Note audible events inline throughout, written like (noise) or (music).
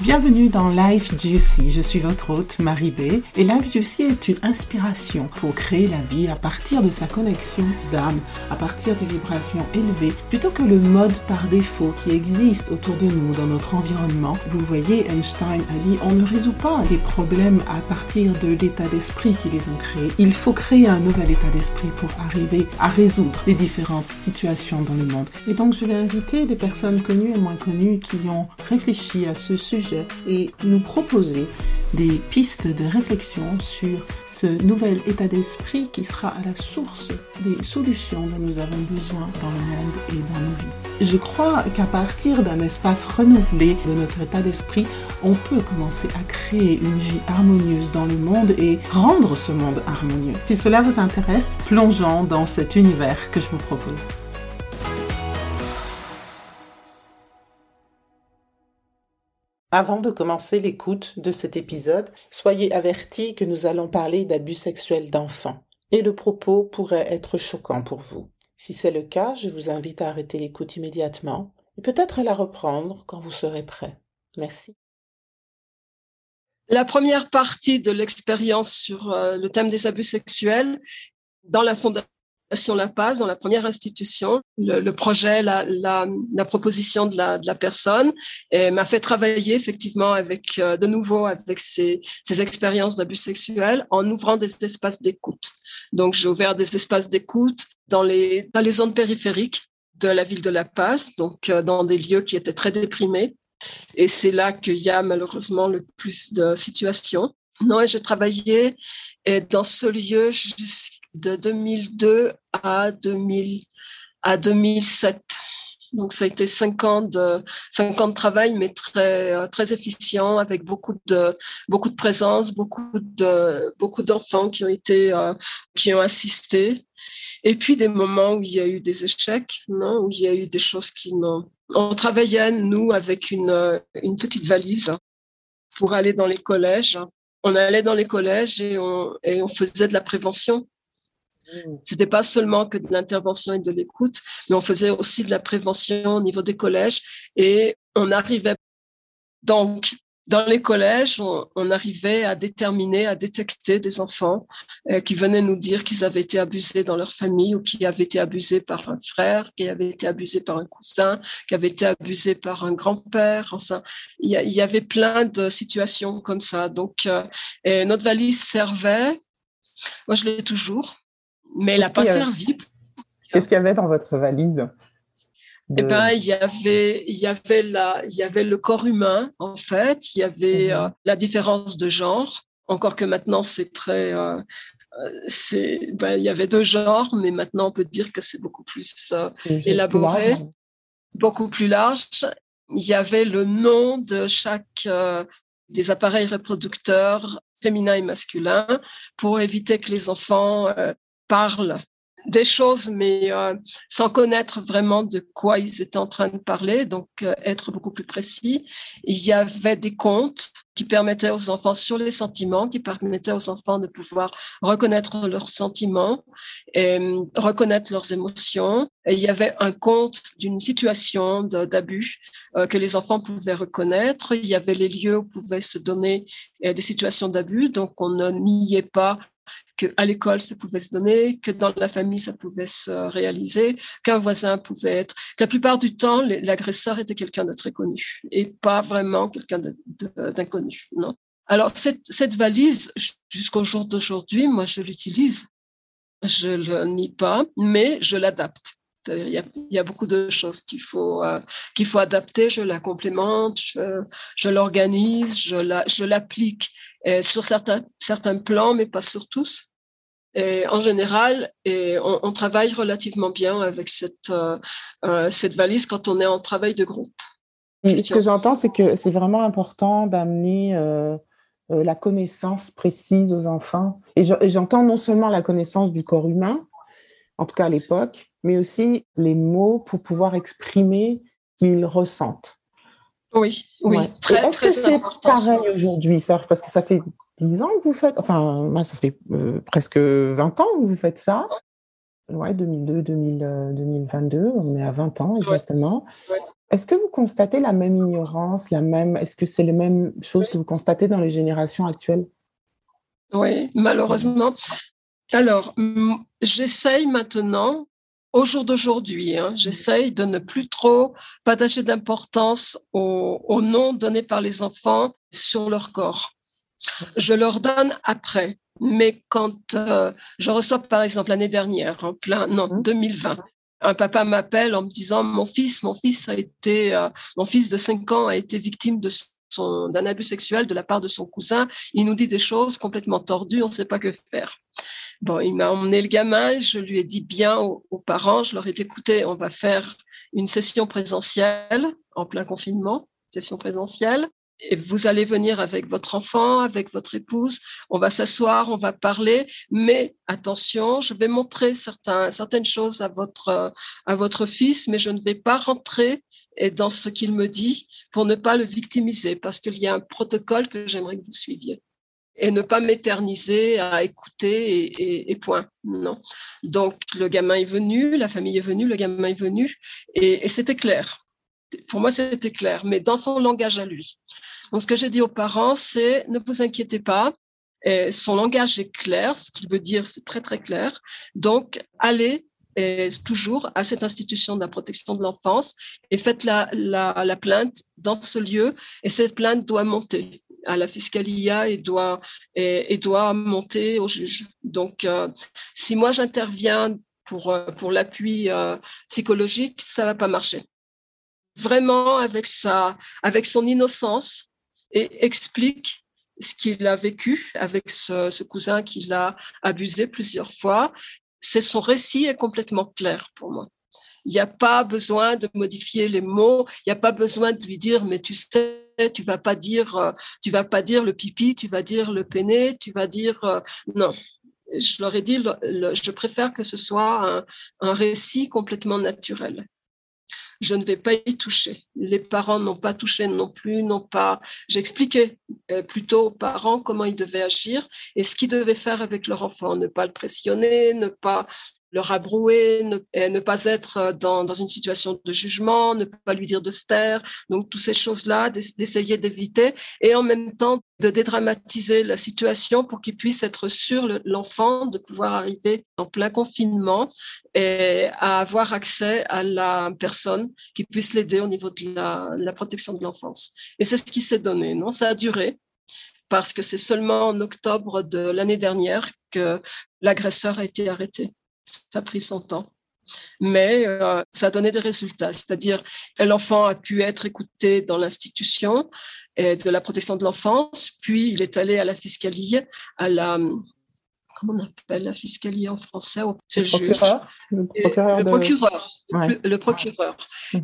Bienvenue dans Life Juicy. Je suis votre hôte Marie B. Et Life Juicy est une inspiration pour créer la vie à partir de sa connexion d'âme, à partir de vibrations élevées, plutôt que le mode par défaut qui existe autour de nous dans notre environnement. Vous voyez, Einstein a dit on ne résout pas les problèmes à partir de l'état d'esprit qui les ont créés. Il faut créer un nouvel état d'esprit pour arriver à résoudre les différentes situations dans le monde. Et donc je vais inviter des personnes connues et moins connues qui ont réfléchi à ce sujet et nous proposer des pistes de réflexion sur ce nouvel état d'esprit qui sera à la source des solutions dont nous avons besoin dans le monde et dans nos vies. Je crois qu'à partir d'un espace renouvelé de notre état d'esprit, on peut commencer à créer une vie harmonieuse dans le monde et rendre ce monde harmonieux. Si cela vous intéresse, plongeons dans cet univers que je vous propose. Avant de commencer l'écoute de cet épisode, soyez avertis que nous allons parler d'abus sexuels d'enfants et le propos pourrait être choquant pour vous. Si c'est le cas, je vous invite à arrêter l'écoute immédiatement et peut-être à la reprendre quand vous serez prêt. Merci. La première partie de l'expérience sur euh, le thème des abus sexuels dans la fondation la Paz, dans la première institution, le, projet, la, proposition de la, personne m'a fait travailler effectivement avec, euh, de nouveau avec ces, ces expériences d'abus sexuels en ouvrant des espaces d'écoute. Donc, j'ai ouvert des espaces d'écoute dans les, dans les zones périphériques de la ville de La Paz, donc euh, dans des lieux qui étaient très déprimés. Et c'est là qu'il y a malheureusement le plus de situations. Non, et j'ai travaillé dans ce lieu jusqu'à de 2002 à, 2000, à 2007. Donc, ça a été cinq ans de, cinq ans de travail, mais très, très efficient, avec beaucoup de, beaucoup de présence, beaucoup de, beaucoup d'enfants qui ont été, euh, qui ont assisté. Et puis, des moments où il y a eu des échecs, non, où il y a eu des choses qui n'ont, on travaillait, nous, avec une, une petite valise pour aller dans les collèges. On allait dans les collèges et on, et on faisait de la prévention. Mm. C'était pas seulement que de l'intervention et de l'écoute, mais on faisait aussi de la prévention au niveau des collèges et on arrivait donc dans les collèges, on, arrivait à déterminer, à détecter des enfants euh, qui venaient nous dire qu'ils avaient été abusés dans leur famille ou qui avaient été abusés par un frère, qui avaient été abusés par un cousin, qui avaient été abusés par un grand-père. Enfin, il y, avait plein de situations comme ça. Donc, euh, notre valise servait. Moi, je l'ai toujours mais elle n'a pas servi. Qu'est-ce qu'il y avait dans votre valise Eh ben, il y avait, il y avait la, il y avait le corps humain en fait. Il y avait mhm. euh, la différence de genre. Encore que maintenant c'est très, euh, euh, c'est, ben, il y avait deux genres, mais maintenant on peut dire que c'est beaucoup plus élaboré, beaucoup plus large. Il y avait le nom de chaque des appareils reproducteurs féminins et masculins pour éviter que les enfants parlent des choses, mais euh, sans connaître vraiment de quoi ils étaient en train de parler, donc euh, être beaucoup plus précis. Il y avait des contes qui permettaient aux enfants sur les sentiments, qui permettaient aux enfants de pouvoir reconnaître leurs sentiments et euh, reconnaître leurs émotions. Et il y avait un conte d'une situation d'abus que les enfants pouvaient reconnaître. Il y avait les lieux où pouvaient se donner des situations d'abus, donc on ne niait pas qu'à l'école, ça pouvait se donner, que dans la famille, ça pouvait se réaliser, qu'un voisin pouvait être. La plupart du temps, l'agresseur était quelqu'un de très connu et pas vraiment quelqu'un d'inconnu. Non. Alors, cette, valise, jusqu'au jour d'aujourd'hui, moi, je l'utilise. Je le nie pas, mais je l'adapte. Il y, a, il y, a, beaucoup de choses qu'il faut, euh, qu'il faut adapter. Je la complémente, je, l'organise, je l'applique la, sur certains, certains plans, mais pas sur tous. Et en général, et on, on, travaille relativement bien avec cette, euh, euh cette valise quand on est en travail de groupe. ce que j'entends, c'est que c'est vraiment important d'amener euh, euh, la connaissance précise aux enfants. Et j'entends non seulement la connaissance du corps humain, en tout cas à l'époque, mais aussi les mots pour pouvoir exprimer ce qu'ils ressentent. Oui, oui, très, Est-ce que c'est pareil aujourd'hui, ça Parce que ça fait 10 ans que vous faites, enfin, moi, ça fait euh, presque 20 ans que vous faites ça. Ouais, 2002, 2022, on est à 20 ans exactement. Est-ce que vous constatez la même ignorance, la même, est-ce que c'est les mêmes choses que vous constatez dans les générations actuelles? Oui, malheureusement. Alors, j'essaye maintenant, au jour d'aujourd'hui, hein, j'essaye de ne plus trop partager d'importance aux, noms donnés par les enfants sur leur corps. Je leur donne après. Mais quand euh, je reçois, par exemple, l'année dernière, en plein, non, 2020, mmh un papa m'appelle en me disant mon fils, mon fils a été, euh, mon fils de 5 ans a été victime de d'un abus sexuel de la part de son cousin. Il nous dit des choses complètement tordues, on ne sait pas que faire. Bon, il m'a emmené le gamin, je lui ai dit bien aux, parents, je leur ai dit écoutez, on va faire une session présentielle en plein confinement, session présentielle et vous allez venir avec votre enfant, avec votre épouse, on va s'asseoir, on va parler, mais attention, je vais montrer certains, certaines choses à votre, à votre fils, mais je ne vais pas rentrer dans ce qu'il me dit pour ne pas le victimiser, parce qu'il y a un protocole que j'aimerais que vous suiviez. Et ne pas m'éterniser à écouter et, point. Non. Donc, le gamin est venu, la famille est venue, le gamin est venu, et, c'était clair. Pour moi, c'était clair, mais dans son langage à lui. Donc, ce que j'ai dit aux parents, c'est ne vous inquiétez pas. Son langage est clair, ce qu'il veut dire, c'est très, très clair. Donc, allez toujours à cette institution de la protection de l'enfance et faites la, plainte dans ce lieu et cette plainte doit monter à la fiscalia et doit, et, doit monter au juge. Donc, euh, si moi j'interviens pour, euh, pour l'appui euh, psychologique, ça va pas marcher. Vraiment avec sa, avec son innocence, et explique ce qu'il a vécu avec ce, cousin qui l'a abusé plusieurs fois. C'est son récit est complètement clair pour moi. Il n'y a pas besoin de modifier les mots. Il n'y a pas besoin de lui dire, mais tu sais, tu vas pas dire, euh, tu vas pas dire le pipi, tu vas dire le peiné, tu vas dire euh, non. Je leur ai dit, je préfère que ce soit un récit complètement naturel je ne vais pas y toucher. Les parents n'ont pas touché non plus, n'ont pas. J'expliquais euh, plutôt aux parents comment ils devaient agir et ce qu'ils devaient faire avec leur enfant, ne pas le pressionner, ne pas le rabrouer, ne, pas être euh, dans, dans, une situation de jugement, ne pas lui dire de se taire. Donc, toutes ces choses-là, d'essayer d'éviter et en même temps de dédramatiser la situation pour qu'il puisse être sûr, l'enfant, de pouvoir arriver en plein confinement et à avoir accès à la personne qui puisse l'aider au niveau de la, la protection de l'enfance. Et c'est ce qui s'est donné, non? Ça a duré parce que c'est seulement en octobre de l'année dernière que l'agresseur a été arrêté ça a pris son temps. Mais euh, ça a donné des résultats, c'est-à-dire l'enfant a pu être écouté dans l'institution de la protection de l'enfance, puis il est allé à la fiscalie, à la comment on appelle la fiscalie en français C'est le, juge. Le procureur. Le procureur. Le, procureur.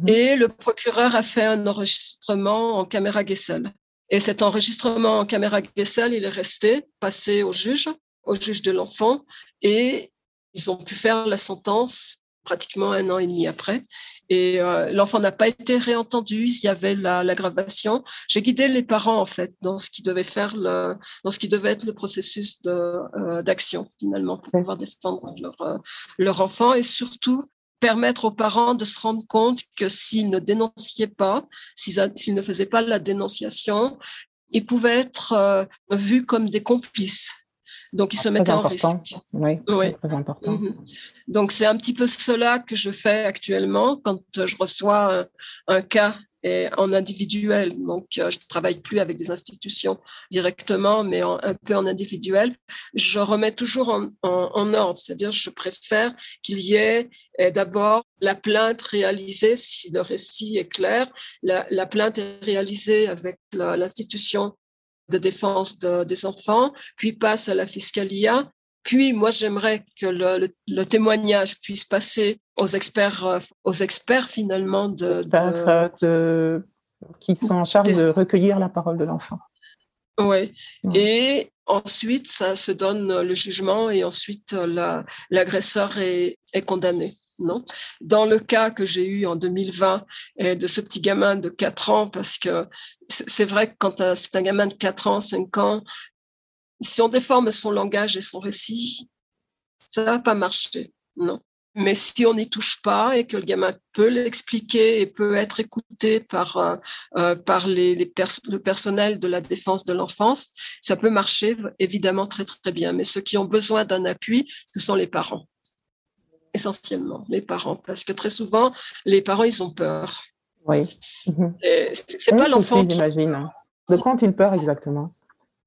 Et le procureur a fait un enregistrement en caméra Gessel. Et cet enregistrement en caméra Gessel, il est resté, passé au juge, au juge de l'enfant, et ils ont pu faire la sentence pratiquement un an et demi après. Et euh, l'enfant n'a pas été réentendu. Il y avait l'aggravation. J'ai guidé les parents en fait dans ce qui devait faire le, dans ce qui devait être le processus euh, d'action finalement pour pouvoir défendre leur, euh, leur enfant et surtout permettre aux parents de se rendre compte que s'ils ne dénonciaient pas, s'ils ne faisaient pas la dénonciation, ils pouvaient être vus comme des complices donc, ils se mettaient en risque. Oui, très important. Mhm. Donc, c'est un petit peu cela que je fais actuellement quand je reçois un, cas en individuel. Donc, euh, je ne travaille plus avec des institutions directement, mais un peu en individuel. Je remets toujours en, ordre, c'est-à-dire je préfère qu'il y ait eh, d'abord la plainte réalisée, si le récit est clair, la, la plainte est réalisée avec l'institution de défense des enfants, puis passe à la fiscalia. Puis, moi, j'aimerais que le, témoignage puisse passer aux experts, euh, aux experts finalement de, euh, qui sont en charge de recueillir la parole de l'enfant. Oui. Et ensuite, ça se donne le jugement et ensuite l'agresseur est, est condamné non? Dans le cas que j'ai eu en 2020 de ce petit gamin de 4 ans, parce que c'est vrai que quand euh, c'est un gamin de 4 ans, 5 ans, si on déforme son langage et son récit, ça va pas marcher, non? Mais si on n'y touche pas et que le gamin peut l'expliquer et peut être écouté par, euh, euh, le personnel de la défense de l'enfance, ça peut marcher évidemment très très bien. Mais ceux qui ont besoin d'un appui, ce sont les parents, essentiellement les parents, parce que très souvent, les parents, ils ont peur. Oui. C'est pas l'enfant. J'imagine. De quoi ont-ils peur exactement?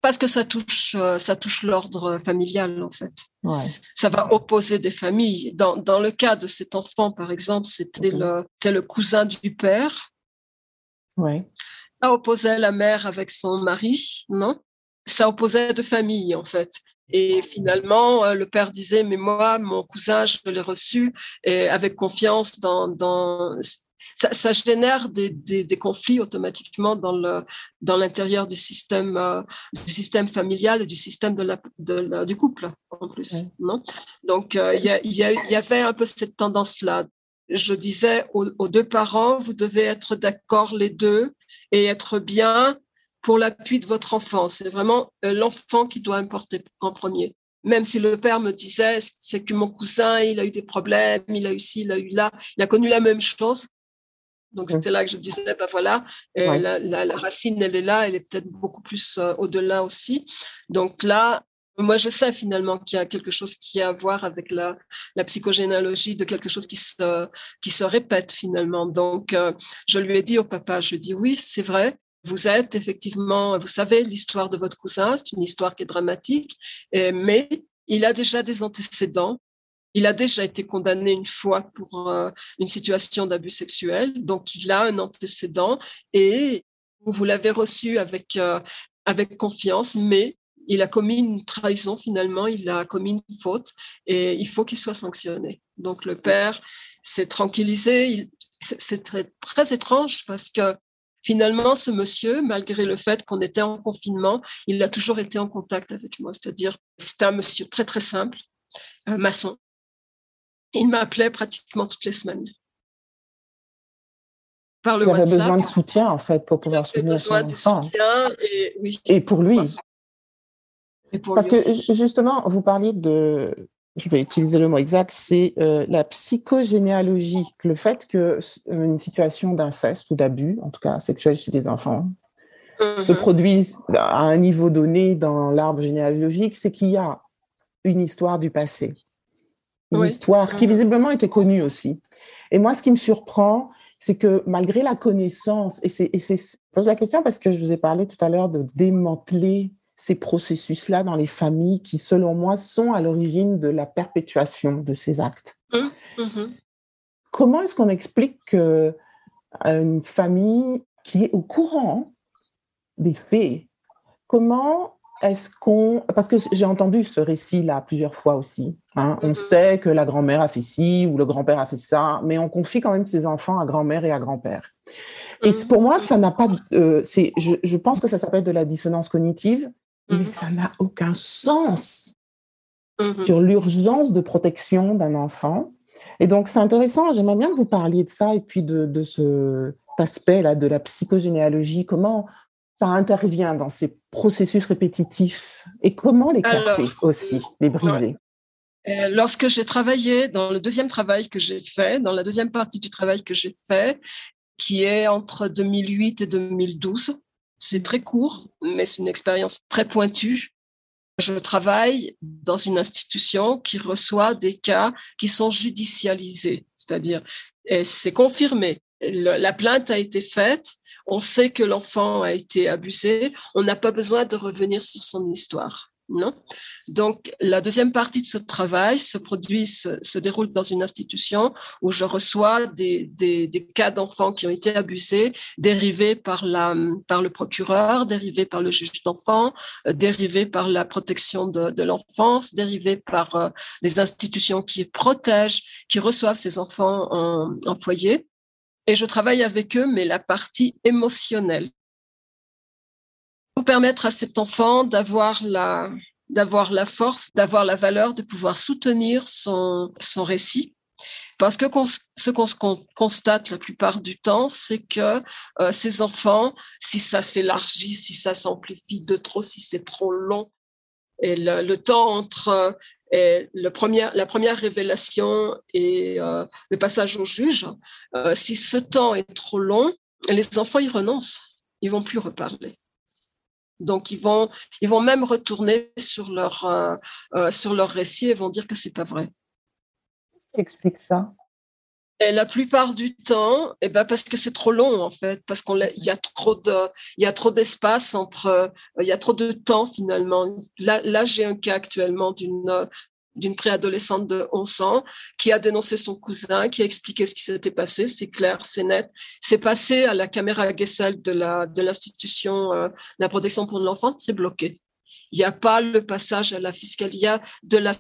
Parce que ça touche, euh, ça touche l'ordre familial, en fait. Ouais. Ça va opposer des familles. Dans, dans, le cas de cet enfant, par exemple, c'était le, le cousin du père. Ouais. Ça opposait la mère avec son mari, non? Ça opposait deux familles, en fait. Et finalement, euh, le père disait, mais moi, mon cousin, je l'ai reçu et avec confiance dans, dans ça, génère des, des, conflits automatiquement dans le dans l'intérieur du système euh, du système familial et du système de la, de du couple en plus non? Donc euh, il y, avait un peu cette tendance là je disais aux, deux parents vous devez être d'accord les deux et être bien pour l'appui de votre enfant c'est vraiment euh, l'enfant qui doit importer en premier même si le père me disait, c'est que mon cousin, il a eu des problèmes, il a eu ci, il a eu là, il a connu la même chose. Donc, c'était là que je me disais, ben voilà, euh, la, racine, elle est là, elle est peut-être beaucoup plus euh, au-delà aussi. Donc là, moi, je sais finalement qu'il y a quelque chose qui a à voir avec la, la psychogénéalogie de quelque chose qui se, qui se répète finalement. Donc, euh, je lui ai dit au papa, je lui ai dit, oui, c'est vrai, vous êtes effectivement, vous savez l'histoire de votre cousin, c'est une histoire qui est dramatique, mais il a déjà des antécédents il a déjà été condamné une fois pour euh, une situation d'abus sexuel, donc il a un antécédent et vous l'avez reçu avec, euh, avec confiance, mais il a commis une trahison finalement, il a commis une faute et il faut qu'il soit sanctionné. Donc le père s'est tranquillisé. C'est très, très étrange parce que finalement, ce monsieur, malgré le fait qu'on était en confinement, il a toujours été en contact avec moi. C'est-à-dire, c'était un monsieur très, très simple, un maçon, il m'appelait pratiquement toutes les semaines. Par le il avait besoin de soutien, en fait, pour pouvoir soutenir son enfant. Soutien et, oui, et pour lui. Parce que justement, vous parliez de, je vais utiliser le mot exact, c'est euh, la psychogénéalogie, le fait que une situation d'inceste ou d'abus, en tout cas sexuel chez des enfants, se mhm. produise à un niveau donné dans l'arbre généalogique, c'est qu'il y a une histoire du passé une histoire qui visiblement était connue aussi. Et moi, ce qui me surprend, c'est que malgré la connaissance, et c'est, je pose la question parce que je vous ai parlé tout à l'heure de démanteler ces processus-là dans les familles qui, selon moi, sont à l'origine de la perpétuation de ces actes. Mmh, mmh. Comment est-ce qu'on explique qu'une famille qui est au courant des faits, comment est-ce qu'on... Parce que j'ai entendu ce récit-là plusieurs fois aussi. Hein. On mm-hmm. sait que la grand-mère a fait ci ou le grand-père a fait ça, mais on confie quand même ses enfants à grand-mère et à grand-père. Et pour moi, ça n'a pas... Euh, je, pense que ça s'appelle de la dissonance cognitive, mais mm-hmm. ça n'a aucun sens sur l'urgence de protection d'un enfant. Et donc, c'est intéressant. J'aimerais bien que vous parliez de ça et puis de, de ce aspect-là de la psychogénéalogie. Comment ça intervient dans ces processus répétitifs et comment les casser aussi, les briser? Euh, Lorsque j'ai travaillé dans le deuxième travail que j'ai fait, dans la deuxième partie du travail que j'ai fait, qui est entre 2008 et 2012, c'est très court, mais c'est une expérience très pointue. Je travaille dans une institution qui reçoit des cas qui sont judicialisés, c'est-à-dire, c'est confirmé. la plainte a été faite, on sait que l'enfant a été abusé, on n'a pas besoin de revenir sur son histoire. Non? Donc, la deuxième partie de ce travail se produit, se, déroule dans une institution où je reçois des, cas d'enfants qui ont été abusés, dérivés par, la, par le procureur, dérivés par le juge d'enfants, euh, dérivés par la protection de, l'enfance, dérivés par euh, des institutions qui protègent, qui reçoivent ces enfants en foyer et je travaille avec eux, mais la partie émotionnelle. Pour permettre à cet enfant d'avoir la, d'avoir la force, d'avoir la valeur de pouvoir soutenir son, son récit. Parce que ce qu'on constate la plupart du temps, c'est que euh, ces enfants, si ça s'élargit, si ça s'amplifie de trop, si c'est trop long, et le, temps entre Et le premier, la première révélation est le passage au juge. si ce temps est trop long, les enfants y renoncent. Ils vont plus reparler. Donc ils vont, ils vont même retourner sur leur, sur leur récit et vont dire que c'est pas vrai. Qu'est-ce qui explique ça? Et la plupart du temps, eh ben parce que c'est trop long en fait, parce qu'il y a trop de, il y a trop d'espace entre, euh, il y a trop de temps finalement. Là, là j'ai un cas actuellement d'une d'une préadolescente de 11 ans qui a dénoncé son cousin, qui a expliqué ce qui s'était passé. C'est clair, c'est net. C'est passé à la caméra Gessel de de l'institution euh, de la protection pour l'enfant, c'est bloqué. Il n'y a pas le passage à la fiscalie de la,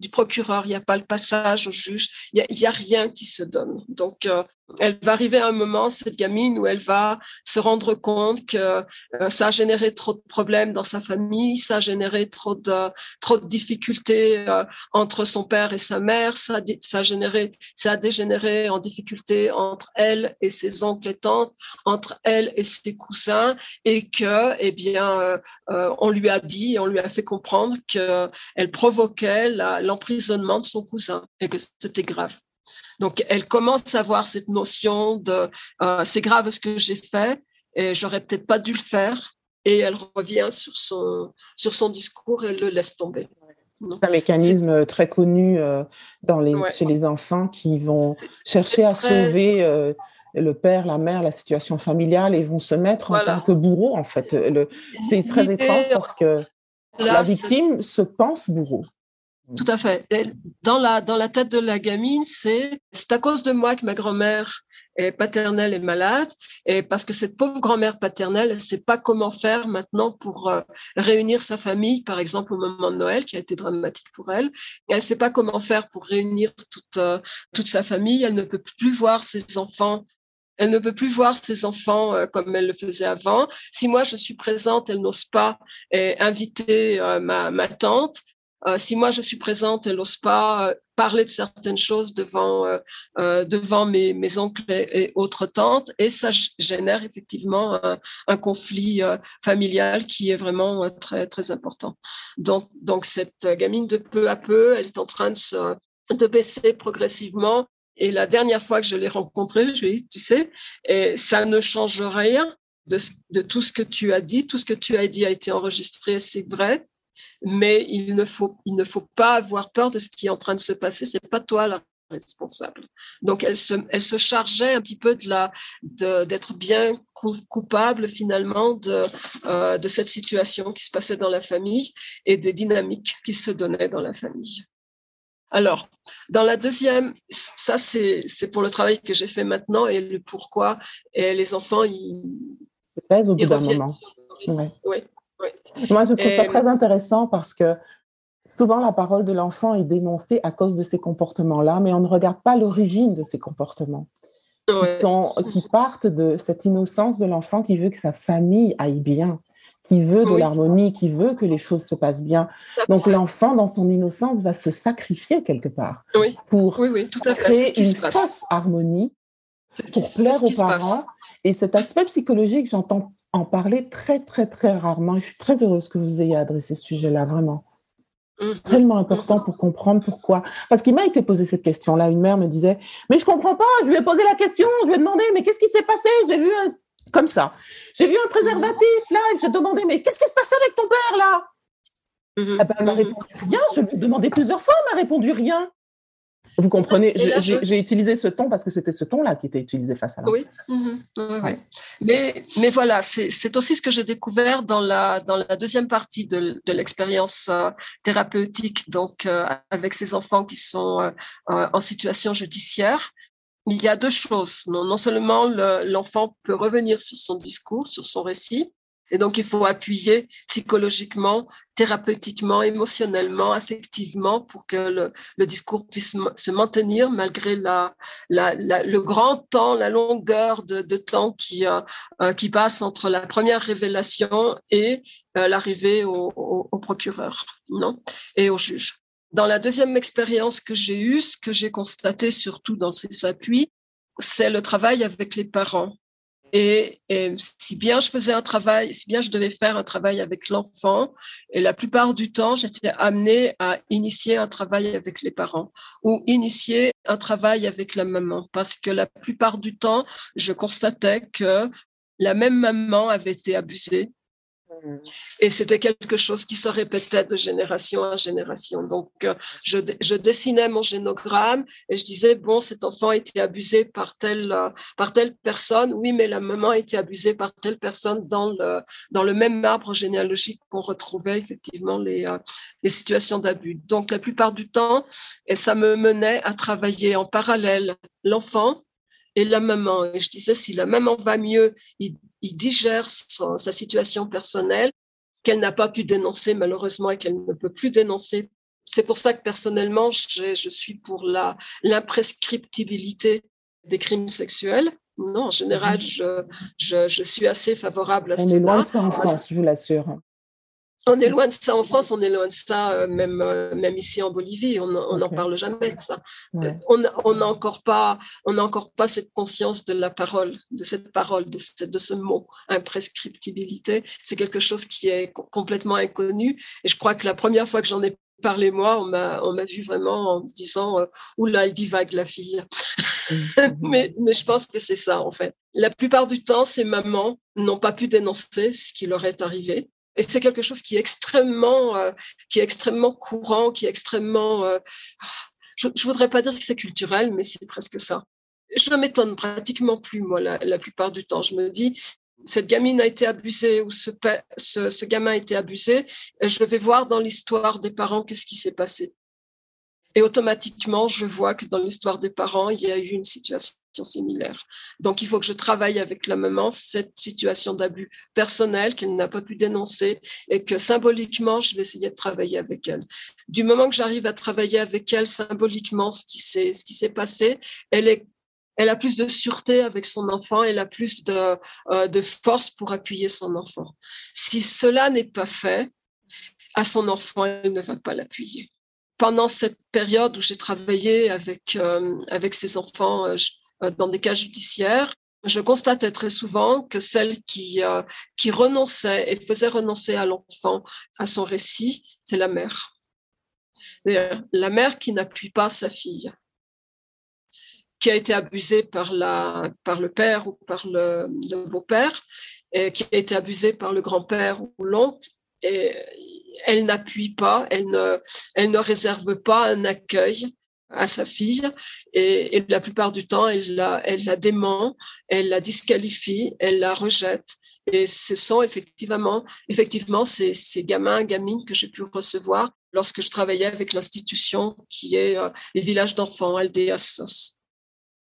du procureur, il n'y a pas le passage au juge, il n'y a, a, rien qui se donne. Donc, euh, elle va arriver à un moment, cette gamine, où elle va se rendre compte que euh, ça a généré trop de problèmes dans sa famille, ça a généré trop de, trop de difficultés euh, entre son père et sa mère, ça, ça, a généré, ça a dégénéré en difficultés entre elle et ses oncles et tantes, entre elle et ses cousins, et que, eh bien, euh, on lui a dit, on lui a fait comprendre qu'elle provoquait l'emprisonnement de son cousin et que c'était grave. Donc, elle commence à avoir cette notion de euh, c'est grave ce que j'ai fait et j'aurais peut-être pas dû le faire. Et elle revient sur son, sur son discours et le laisse tomber. C'est un mécanisme très connu euh, dans les, chez les enfants qui vont chercher à sauver euh, le père, la mère, la situation familiale et vont se mettre en tant que bourreau, en fait. C'est très étrange parce que la victime se pense bourreau. Tout à fait. Dans la, dans la tête de la gamine, c'est c'est à cause de moi que ma grand-mère paternelle est malade et parce que cette pauvre grand-mère paternelle ne sait pas comment faire maintenant pour euh, réunir sa famille, par exemple au moment de Noël qui a été dramatique pour elle. elle ne sait pas comment faire pour réunir toute, euh, toute sa famille. Elle ne peut plus voir ses enfants elle ne peut plus voir ses enfants euh, comme elle le faisait avant. Si moi je suis présente, elle n'ose pas inviter ma, ma, tante. Euh, si moi je suis présente, elle n'ose pas euh, parler de certaines choses devant euh, devant mes, oncles et, autres tantes, et ça génère effectivement un, conflit familial qui est vraiment très très important. Donc cette gamine de peu à peu, elle est en train de se de baisser progressivement. Et la dernière fois que je l'ai rencontrée, je lui ai dit, tu sais, et ça ne change rien de tout ce que tu as dit, tout ce que tu as dit a été enregistré, c'est vrai mais il ne faut, il ne faut pas avoir peur de ce qui est en train de se passer. C'est pas toi la responsable. Donc elle se, elle se chargeait un petit peu de la, d'être bien coupable finalement de, euh, de cette situation qui se passait dans la famille et des dynamiques qui se donnaient dans la famille. Alors, dans la deuxième, ça c'est, pour le travail que j'ai fait maintenant et le pourquoi. Et les enfants, ils, au bout d'un moment. Oui. Moi, je trouve ça très intéressant parce que souvent la parole de l'enfant est dénoncée à cause de ces comportements-là, mais on ne regarde pas l'origine de ces comportements. Qui, sont, qui, partent de cette innocence de l'enfant qui veut que sa famille aille bien, qui veut de l'harmonie, qui veut que les choses se passent bien. Donc l'enfant, dans son innocence, va se sacrifier quelque part pour oui, tout à fait. créer une fausse harmonie, pour plaire aux parents. Et cet aspect psychologique, j'entends en parler très, très, très rarement. Je suis très heureuse que vous ayez adressé ce sujet-là, vraiment. Mm-hmm. Tellement important pour comprendre pourquoi. Parce qu'il m'a été posé cette question-là. Une mère me disait Mais je comprends pas, je lui ai posé la question, je lui ai demandé Mais qu'est-ce qui s'est passé? J'ai vu un... comme ça. J'ai vu un préservatif là, et j'ai demandé Mais qu'est-ce qui se passait avec ton père là mm-hmm. eh ben, Elle m'a répondu rien. Je lui ai demandé plusieurs fois, elle m'a répondu rien. Vous comprenez, j'ai utilisé ce ton parce que c'était ce ton-là qui était utilisé face à l'enfant. Oui, mhm. oui, Mais, mais voilà, c'est aussi ce que j'ai découvert dans la, dans la deuxième partie de, de l'expérience euh, thérapeutique, donc euh, avec ces enfants qui sont euh, en situation judiciaire. Il y a deux choses. Non, non seulement l'enfant peut revenir sur son discours, sur son récit, et donc, il faut appuyer psychologiquement, thérapeutiquement, émotionnellement, affectivement pour que le, discours puisse se maintenir malgré le grand temps, la longueur de, temps qui, euh, euh, qui passe entre la première révélation et euh, l'arrivée au, au, procureur non et au juge. Dans la deuxième expérience que j'ai eue, ce que j'ai constaté surtout dans ces appuis, c'est le travail avec les parents Et, si bien je faisais un travail, si bien je devais faire un travail avec l'enfant, et la plupart du temps, j'étais amenée à initier un travail avec les parents ou initier un travail avec la maman, parce que la plupart du temps, je constatais que la même maman avait été abusée. Et c'était quelque chose qui se répétait de génération en génération. Donc, euh, je, dessinais mon génogramme et je disais, bon, cet enfant a été abusé par telle, euh, par telle personne. Oui, mais la maman a été abusée par telle personne dans le, dans le même arbre généalogique qu'on retrouvait effectivement les, euh, les situations d'abus. Donc, la plupart du temps, et ça me menait à travailler en parallèle l'enfant et la maman. Et je disais, si la maman va mieux, il, digère sa situation personnelle qu'elle n'a pas pu dénoncer malheureusement et qu'elle ne peut plus dénoncer. C'est pour ça que personnellement, je, suis pour la l'imprescriptibilité des crimes sexuels. Non, en général, mhm. je, je, suis assez favorable à On est loin de ça en France, je vous l'assure. On est loin de ça en France, on est loin de ça euh, même, euh, même ici en Bolivie, on n'en parle jamais de ça. On n'a encore, pas, on encore pas cette conscience de la parole, de cette parole, de ce, de ce mot, imprescriptibilité. C'est quelque chose qui est complètement inconnu. Et je crois que la première fois que j'en ai parlé, moi, on m'a vu vraiment en disant euh, Oula, elle divague la fille. Mhm. (laughs) mais, mais je pense que c'est ça, en fait. La plupart du temps, ces mamans n'ont pas pu dénoncer ce qui leur est arrivé et c'est quelque chose qui est extrêmement, euh, courant, qui est extrêmement. Euh, je ne voudrais pas dire que c'est culturel, mais c'est presque ça. Je m'étonne pratiquement plus, moi, la, plupart du temps. Je me dis, cette gamine a été abusée ou ce, ce, ce gamin a été abusé, je vais voir dans l'histoire des parents qu'est-ce qui s'est passé. Et automatiquement, je vois que dans l'histoire des parents, il y a eu une situation similaire. Donc, il faut que je travaille avec la maman cette situation d'abus personnel qu'elle n'a pas pu dénoncer et que symboliquement, je vais essayer de travailler avec elle. Du moment que j'arrive à travailler avec elle symboliquement ce qui s'est, passé, elle est elle a plus de sûreté avec son enfant, elle a plus de, euh, de force pour appuyer son enfant. Si cela n'est pas fait, à son enfant, elle ne va pas l'appuyer pendant cette période où j'ai travaillé avec, euh, avec ces enfants euh, euh, dans des cas judiciaires, je constatais très souvent que celle qui, qui renonçait et faisait renoncer à l'enfant à son récit, c'est la mère. La mère qui n'appuie pas sa fille, qui a été abusée par, la, par le père ou par le, le beau-père, et qui a été abusée par le grand-père ou l'oncle, et elle n'appuie pas, elle ne, réserve pas un accueil à sa fille et, la plupart du temps, elle la, elle la dément, elle la disqualifie, elle la rejette. Et ce sont effectivement, effectivement ces, ces gamins, gamines que j'ai pu recevoir lorsque je travaillais avec l'institution qui est euh, les villages d'enfants, Aldeasos.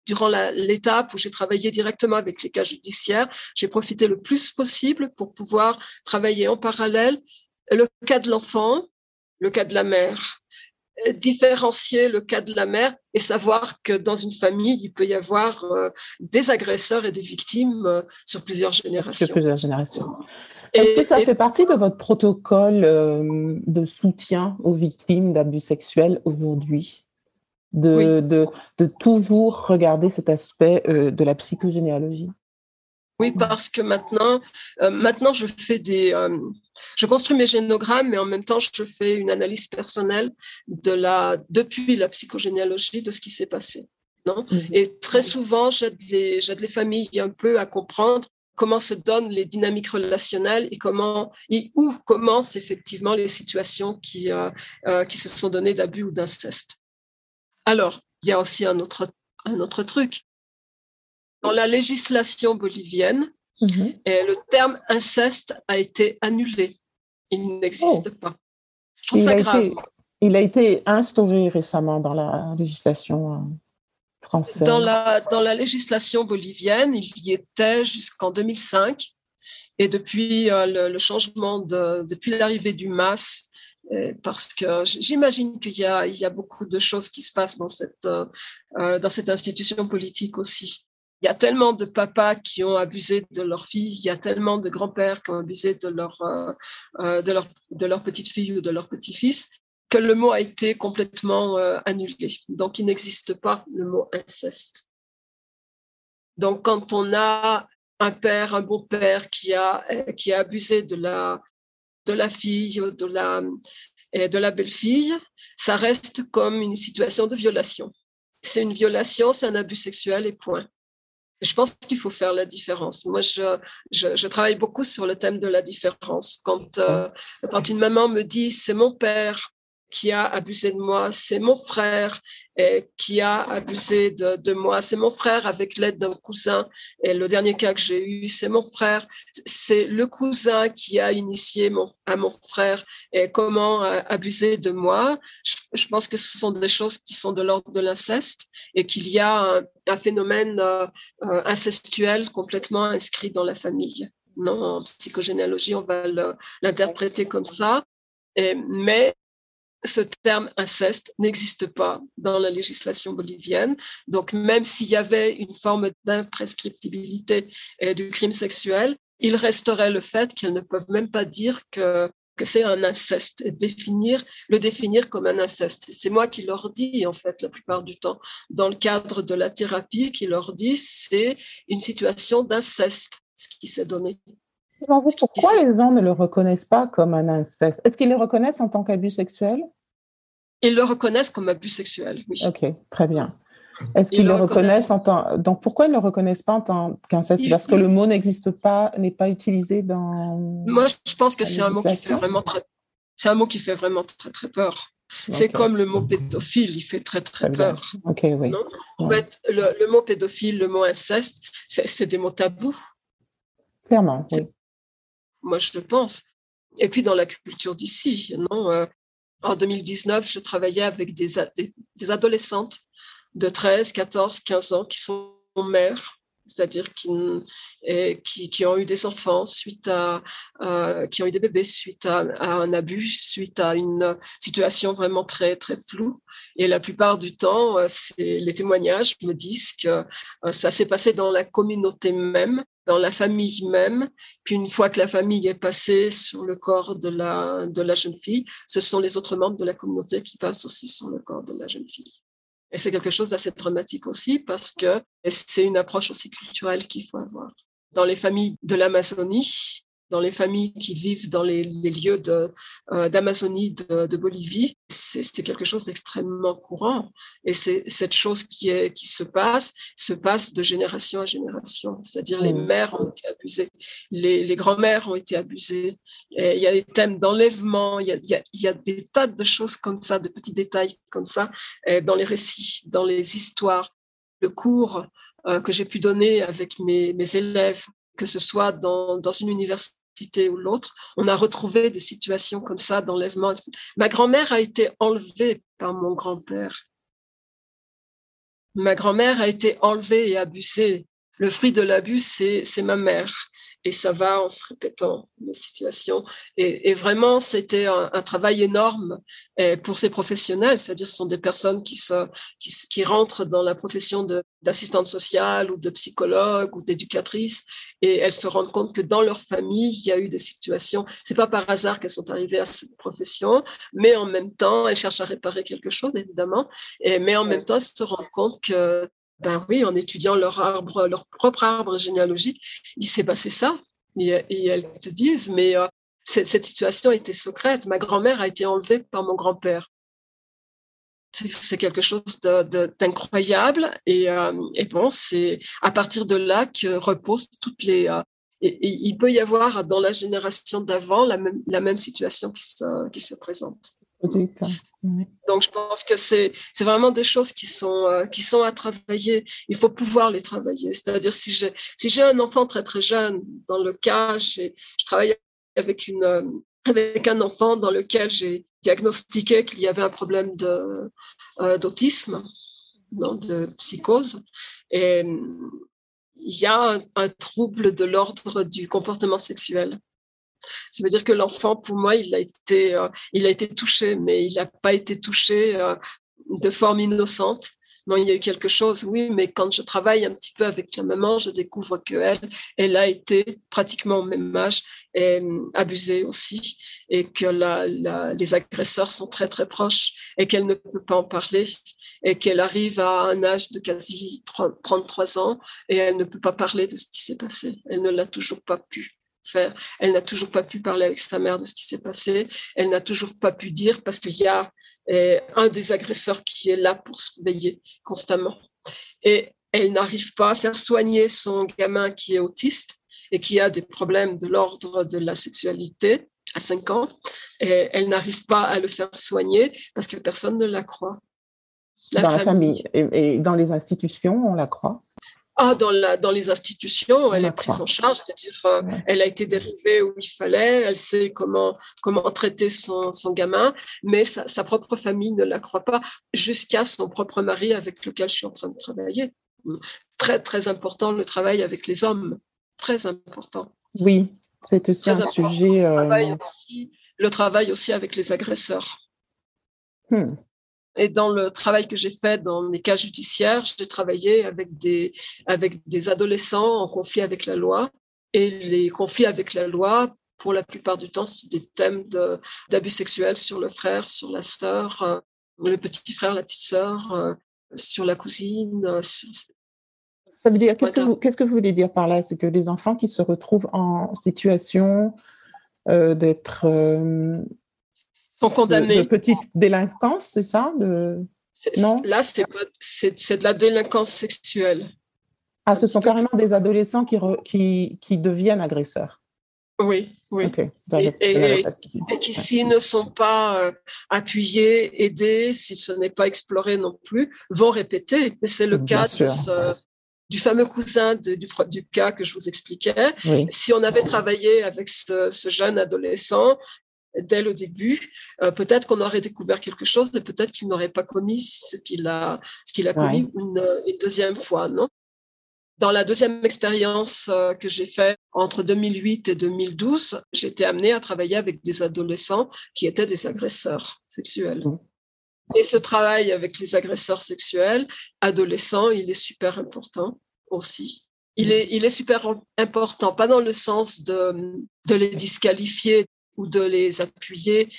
Durant l'étape où j'ai travaillé directement avec les cas judiciaires, j'ai profité le plus possible pour pouvoir travailler en parallèle le cas de l'enfant, le cas de la mère, euh, différencier le cas de la mère et savoir que dans une famille, il peut y avoir euh, des agresseurs et des victimes euh, sur plusieurs générations. Sur plusieurs générations. Est-ce que ça fait partie de votre protocole de soutien aux victimes d'abus sexuels aujourd'hui? De, de, de, toujours regarder cet aspect de la psychogénéalogie? Oui, parce que maintenant, euh, maintenant je fais des, euh, je construis mes génogrammes, mais en même temps, je fais une analyse personnelle de la, depuis la psychogénéalogie de ce qui s'est passé. Non? Mhm. Et très souvent, j'aide les, j'aide les familles un peu à comprendre comment se donnent les dynamiques relationnelles et comment et où commencent effectivement les situations qui, euh, qui se sont données d'abus ou d'inceste. Alors, il y a aussi un autre, un autre truc dans la législation bolivienne, mhm. et le terme inceste a été annulé. Il n'existe oh. pas. Je trouve il ça grave. il a été instauré récemment dans la législation euh, française. Dans la, dans la législation bolivienne, il y était jusqu'en 2005. Et depuis euh, le, changement, de, depuis l'arrivée du MAS, euh, parce que j'imagine qu'il y, y a, beaucoup de choses qui se passent dans cette, dans cette institution politique aussi. Il y a tellement de papas qui ont abusé de leur fille, il y a tellement de grands-pères qui ont abusé de leur, euh, euh, de leur, petite fille ou de leur petit-fils que le mot a été complètement euh, annulé. Donc, il n'existe pas le mot inceste. Donc, quand on a un père, un bon père qui a, qui a abusé de la, de la fille, de la, de la belle-fille, ça reste comme une situation de violation. C'est une violation, c'est un abus sexuel et point. Je pense qu'il faut faire la différence. Moi, je, je, travaille beaucoup sur le thème de la différence. Quand, euh, quand une maman me dit c'est mon père qui a abusé de moi, c'est mon frère et qui a abusé de, moi, c'est mon frère avec l'aide d'un cousin. Et le dernier cas que j'ai eu, c'est mon frère, c'est le cousin qui a initié à mon frère comment abuser de moi? Je, pense que ce sont des choses qui sont de l'ordre de l'inceste et qu'il y a un, phénomène euh, euh, incestuel complètement inscrit dans la famille. Non, en psychogénéalogie, on va l'interpréter comme ça. Mais ce terme inceste n'existe pas dans la législation bolivienne. Donc, même s'il y avait une forme d'imprescriptibilité du crime sexuel, il resterait le fait qu'elles ne peuvent même pas dire que, que c'est un inceste et définir, le définir comme un inceste. C'est moi qui leur dis, en fait, la plupart du temps, dans le cadre de la thérapie, qui leur dit c'est une situation d'inceste, ce qui s'est donné. Pourquoi les gens ne le reconnaissent pas comme un inceste Est-ce qu'ils le reconnaissent en tant qu'abus sexuel? Ils le reconnaissent comme abus sexuel, oui. Ok, très bien. Est-ce qu'ils le, reconnaissent en tant... Donc, pourquoi ils ne le reconnaissent pas en tant qu'inceste? Parce que le mot n'existe pas, n'est pas utilisé dans... Moi, je pense que c'est un mot qui fait vraiment très... C'est un mot qui fait vraiment très, très peur. C'est comme le mot pédophile, il fait très, très, peur. Ok, oui. En fait, le, le, mot pédophile, le mot inceste, c'est des mots tabous. Clairement, oui moi je pense. Et puis dans la culture d'ici, non euh, En 2019, je travaillais avec des, des, adolescentes de 13, 14, 15 ans qui sont mères, c'est-à-dire qui, qui, qui, ont eu des enfants suite à, euh, qui ont eu des bébés suite à, un abus, suite à une situation vraiment très très floue. Et la plupart du temps, euh, les témoignages me disent que ça s'est passé dans la communauté même dans la famille même. Puis une fois que la famille est passée sur le corps de la, de la jeune fille, ce sont les autres membres de la communauté qui passent aussi sur le corps de la jeune fille. Et c'est quelque chose d'assez dramatique aussi parce que c'est une approche aussi culturelle qu'il faut avoir. Dans les familles de l'Amazonie, dans les familles qui vivent dans les, lieux euh, d'Amazonie, de, de, Bolivie, c'est quelque chose d'extrêmement courant. Et c'est cette chose qui, est, qui se passe, se passe de génération à génération. C'est-à-dire les mères ont été abusées, les, les grands-mères ont été abusées. il y a des thèmes d'enlèvement, il, il, y a des tas de choses comme ça, de petits détails comme ça, dans les récits, dans les histoires. Le cours euh, que j'ai pu donner avec mes, mes élèves que ce soit dans, une université ou l'autre, on a retrouvé des situations comme ça d'enlèvement. Ma grand-mère a été enlevée par mon grand-père. Ma grand-mère a été enlevée et abusée. Le fruit de l'abus, c'est ma mère et ça va en se répétant les situations. Et, et vraiment, c'était un, un, travail énorme eh, pour ces professionnels, c'est-à-dire ce sont des personnes qui, se, qui, qui rentrent dans la profession d'assistante sociale ou de psychologue ou d'éducatrice et elles se rendent compte que dans leur famille, il y a eu des situations. C'est pas par hasard qu'elles sont arrivées à cette profession, mais en même temps, elles cherchent à réparer quelque chose, évidemment, et, mais en même temps, elles se rendent compte que ben oui, en étudiant leur arbre, leur propre arbre généalogique, il s'est passé ça. Et, elles te disent, mais euh, cette, situation était secrète. Ma grand-mère a été enlevée par mon grand-père. C'est quelque chose d'incroyable. Et, euh, et, bon, c'est à partir de là que reposent toutes les. Euh, et, il peut y avoir dans la génération d'avant la même, situation qui se présente. Donc, je pense que c'est vraiment des choses qui sont, euh, qui sont à travailler. Il faut pouvoir les travailler. C'est-à-dire, si j'ai si un enfant très, très jeune, dans le cas, je travaille avec, une, euh, avec un enfant dans lequel j'ai diagnostiqué qu'il y avait un problème euh, d'autisme, de psychose. Et il y a un trouble de l'ordre du comportement sexuel. Ça veut dire que l'enfant, pour moi, il a été, euh, il a été touché, mais il n'a pas été touché euh, de forme innocente. non, il y a eu quelque chose, oui, mais quand je travaille un petit peu avec la maman, je découvre qu'elle, elle a été pratiquement au même âge et euh, abusée aussi, et que les agresseurs sont très très proches et qu'elle ne peut pas en parler, et qu'elle arrive à un âge de quasi 33 ans et elle ne peut pas parler de ce qui s'est passé. Elle ne l'a toujours pas pu faire. Elle n'a toujours pas pu parler avec sa mère de ce qui s'est passé. Elle n'a toujours pas pu dire parce qu'il y a un des agresseurs qui est là pour surveiller constamment. Et elle n'arrive pas à faire soigner son gamin qui est autiste et qui a des problèmes de l'ordre de la sexualité à 5 ans. Et elle n'arrive pas à le faire soigner parce que personne ne la croit. dans la famille et, dans les institutions, on la croit? Ah, dans, la, dans les institutions, elle est prise en charge, c'est-à-dire euh, elle a été dérivée où il fallait, elle sait comment, comment traiter son, son gamin, mais sa, sa, propre famille ne la croit pas, jusqu'à son propre mari avec lequel je suis en train de travailler. Très, très important le travail avec les hommes, très important. Oui, c'est aussi un sujet. Le travail, euh, aussi, le travail aussi avec les agresseurs. Hmm. Et dans le travail que j'ai fait dans les cas judiciaires, j'ai travaillé avec des, avec des adolescents en conflit avec la loi. Et les conflits avec la loi, pour la plupart du temps, c'est des thèmes d'abus sexuels sur le frère, sur la sœur, euh, le petit frère, la petite sœur, euh, sur la cousine. Euh, Ça veut dire, qu'est-ce que, vous, qu'est-ce que vous voulez dire par là? C'est que les enfants qui se retrouvent en situation d'être sont condamnés. De, petite délinquance, c'est ça de... Non? Là, c'est de la délinquance sexuelle. Ah, ce sont carrément des adolescents qui, qui, qui deviennent agresseurs. Oui, oui. Et, qui, s'ils ne sont pas euh, appuyés, aidés, si ce n'est pas exploré non plus, vont répéter. C'est le cas du fameux cousin du, du, cas que je vous expliquais. Si on avait travaillé avec ce, ce jeune adolescent, dès le début, euh, peut-être qu'on aurait découvert quelque chose et peut-être qu'il n'aurait pas commis ce qu'il a, ce qu'il a commis une, deuxième fois, non? Dans la deuxième expérience euh, que j'ai faite entre 2008 et 2012, j'ai été amenée à travailler avec des adolescents qui étaient des agresseurs sexuels. Mmh. Et ce travail avec les agresseurs sexuels adolescents, il est super important aussi. Il est, il est super important, pas dans le sens de, de les disqualifier ou de les appuyer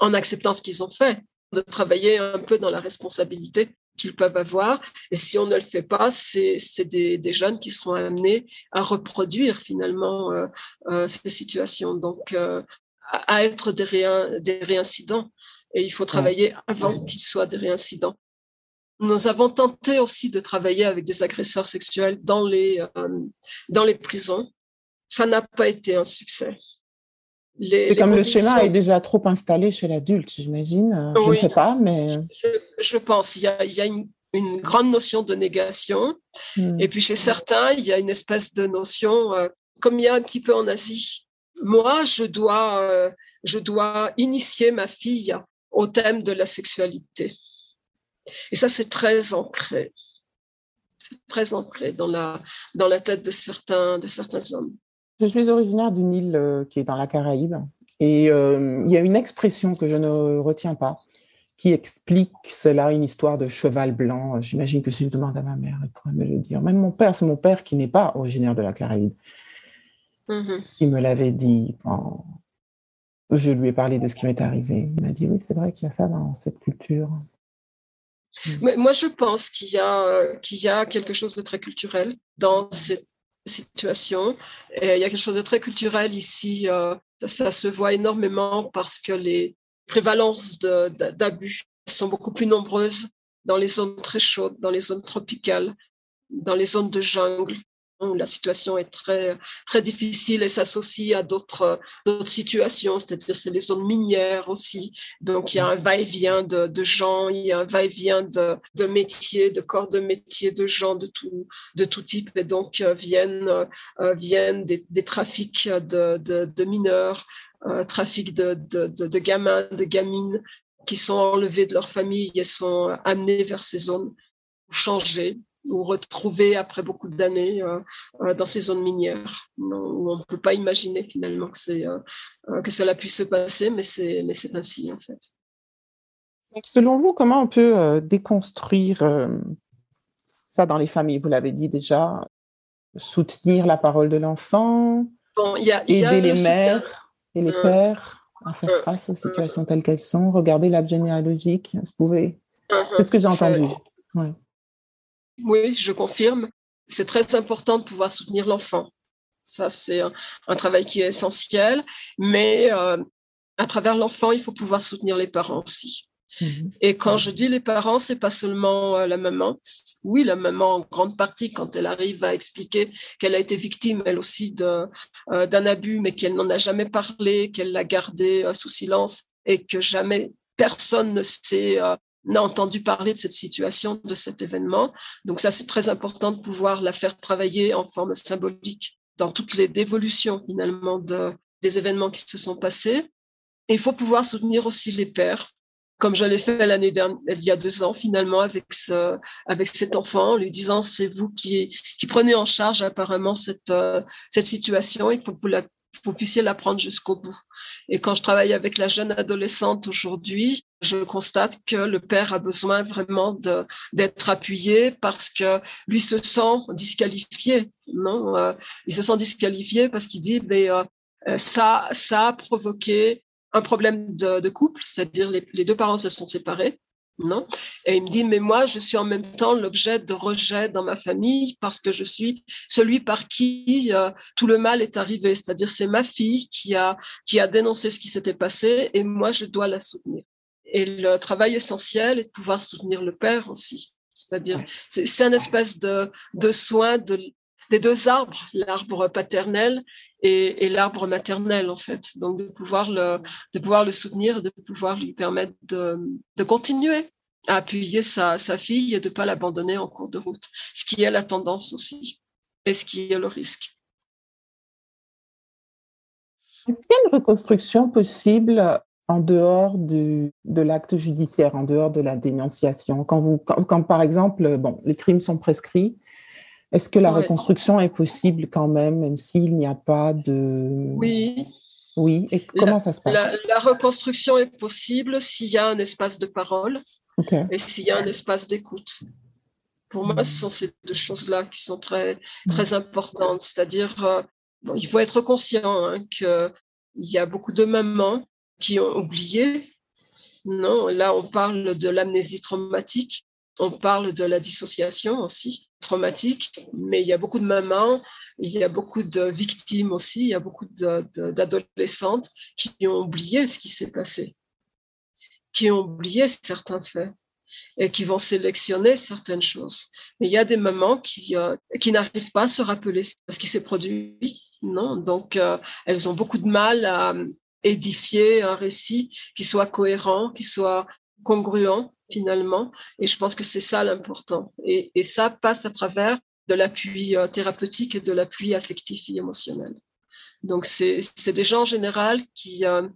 en acceptant ce qu'ils ont fait, de travailler un peu dans la responsabilité qu'ils peuvent avoir. Et si on ne le fait pas, c'est des, des, jeunes qui seront amenés à reproduire finalement euh, euh, ces situations, donc euh, à, être des, des réincidents. Et il faut travailler avant qu'ils soient des réincidents. Nous avons tenté aussi de travailler avec des agresseurs sexuels dans les, dans les prisons. Ça n'a pas été un succès comme le schéma est déjà trop installé chez l'adulte, j'imagine. Euh, je ne sais pas, mais. Je, pense. Il y a, il y a une, grande notion de négation. Hmm. Et puis chez certains, il y a une espèce de notion, euh, comme il y a un petit peu en Asie. Moi, je dois, euh, je dois initier ma fille au thème de la sexualité. Et ça, c'est très ancré. C'est très ancré dans la, dans la tête de certains, de certains hommes. Je suis originaire d'une île euh, qui est dans la Caraïbe et euh, il y a une expression que je ne retiens pas qui explique cela, une histoire de cheval blanc. J'imagine que si je demande à ma mère, elle pourrait me le dire. Même mon père, c'est mon père qui n'est pas originaire de la Caraïbe. Mm-hmm. Il me l'avait dit quand je lui ai parlé de ce qui m'est arrivé. Il m'a dit, oui, c'est vrai qu'il y a ça dans cette culture. Mais moi, je pense qu'il y, qu'il y a quelque chose de très culturel dans cette il y a quelque chose de très culturel ici. Euh, ça, se voit énormément parce que les prévalences d'abus sont beaucoup plus nombreuses dans les zones très chaudes, dans les zones tropicales, dans les zones de jungle où la situation est très, très difficile et s'associe à d'autres situations, c'est-à-dire c'est les zones minières aussi. Donc il y a un va-et-vient de, gens, il y a un va-et-vient de, métiers, de corps de métiers, de gens de tout, de tout type. Et donc euh, viennent, euh, viennent des, trafics de, mineurs, euh, trafics de, de, gamins, de gamines qui sont enlevés de leur famille et sont amenés vers ces zones pour changer, ou retrouver après beaucoup d'années euh, euh, dans ces zones minières, où on ne peut pas imaginer finalement que, c'est, euh, que cela puisse se passer, mais c'est, mais c'est ainsi en fait. Selon vous, comment on peut déconstruire ça dans les familles? Vous l'avez dit déjà, soutenir la parole de l'enfant, aider les mères et les pères à faire face aux situations telles qu'elles sont, regarder l'arbre généalogique. Vous pouvez. C'est ce que j'ai entendu. Oui, je confirme. C'est très important de pouvoir soutenir l'enfant. Ça, c'est un, travail qui est essentiel. Mais euh, à travers l'enfant, il faut pouvoir soutenir les parents aussi. Mhm. Et quand je dis les parents, c'est pas seulement euh, la maman. Oui, la maman en grande partie quand elle arrive à expliquer qu'elle a été victime elle aussi euh, d'un abus, mais qu'elle n'en a jamais parlé, qu'elle l'a gardé sous silence et que jamais personne ne s'est n'a entendu parler de cette situation, de cet événement. Donc ça, c'est très important de pouvoir la faire travailler en forme symbolique dans toutes les dévolutions finalement de, des événements qui se sont passés. Et il faut pouvoir soutenir aussi les pères, comme je l'ai fait l'année dernière, il y a deux ans finalement avec avec cet enfant, en lui disant c'est vous qui, qui prenez en charge apparemment cette, euh, cette situation, il faut que vous la vous puissiez l'apprendre jusqu'au bout. Et quand je travaille avec la jeune adolescente aujourd'hui, je constate que le père a besoin vraiment d'être appuyé parce que lui se sent disqualifié. Non, euh, il se sent disqualifié parce qu'il dit, mais euh, ça, ça a provoqué un problème de, couple, c'est-à-dire les deux parents se sont séparés non? Et il me dit, mais moi, je suis en même temps l'objet de rejet dans ma famille parce que je suis celui par qui euh, tout le mal est arrivé. C'est-à-dire, c'est ma fille qui a, qui a dénoncé ce qui s'était passé et moi, je dois la soutenir. Et le travail essentiel est de pouvoir soutenir le père aussi. C'est-à-dire, c'est un espèce de, de soin de, des deux arbres, l'arbre paternel et, l'arbre maternel, en fait. Donc, de pouvoir le, de pouvoir le soutenir, de pouvoir lui permettre de, de continuer à appuyer sa, sa fille et de ne pas l'abandonner en cours de route, ce qui est la tendance aussi et ce qui est le risque. Est-ce reconstruction possible en dehors du, de l'acte judiciaire, en dehors de la dénonciation? Quand, vous, quand, par exemple, bon, les crimes sont prescrits, est-ce que la reconstruction est possible quand même, même s'il n'y a pas de... Oui. Oui, et comment ça se passe? la, reconstruction est possible s'il y a un espace de parole et s'il y a un espace d'écoute. Pour moi, ce sont ces deux choses-là qui sont très, très importantes. C'est-à-dire, euh, il faut être conscient hein, qu'il y a beaucoup de mamans qui ont oublié. Non, là, on parle de l'amnésie traumatique, on parle de la dissociation aussi traumatique, mais il y a beaucoup de mamans, il y a beaucoup de victimes aussi, il y a beaucoup d'adolescentes qui ont oublié ce qui s'est passé, qui ont oublié certains faits et qui vont sélectionner certaines choses. Mais il y a des mamans qui, euh, qui n'arrivent pas à se rappeler ce qui s'est produit. Non, donc euh, elles ont beaucoup de mal à édifier un récit qui soit cohérent, qui soit congruent finalement. Et je pense que c'est ça l'important. Et, ça passe à travers de l'appui euh, thérapeutique et de l'appui affectif et émotionnel. Donc, c'est des gens en général qui, euh,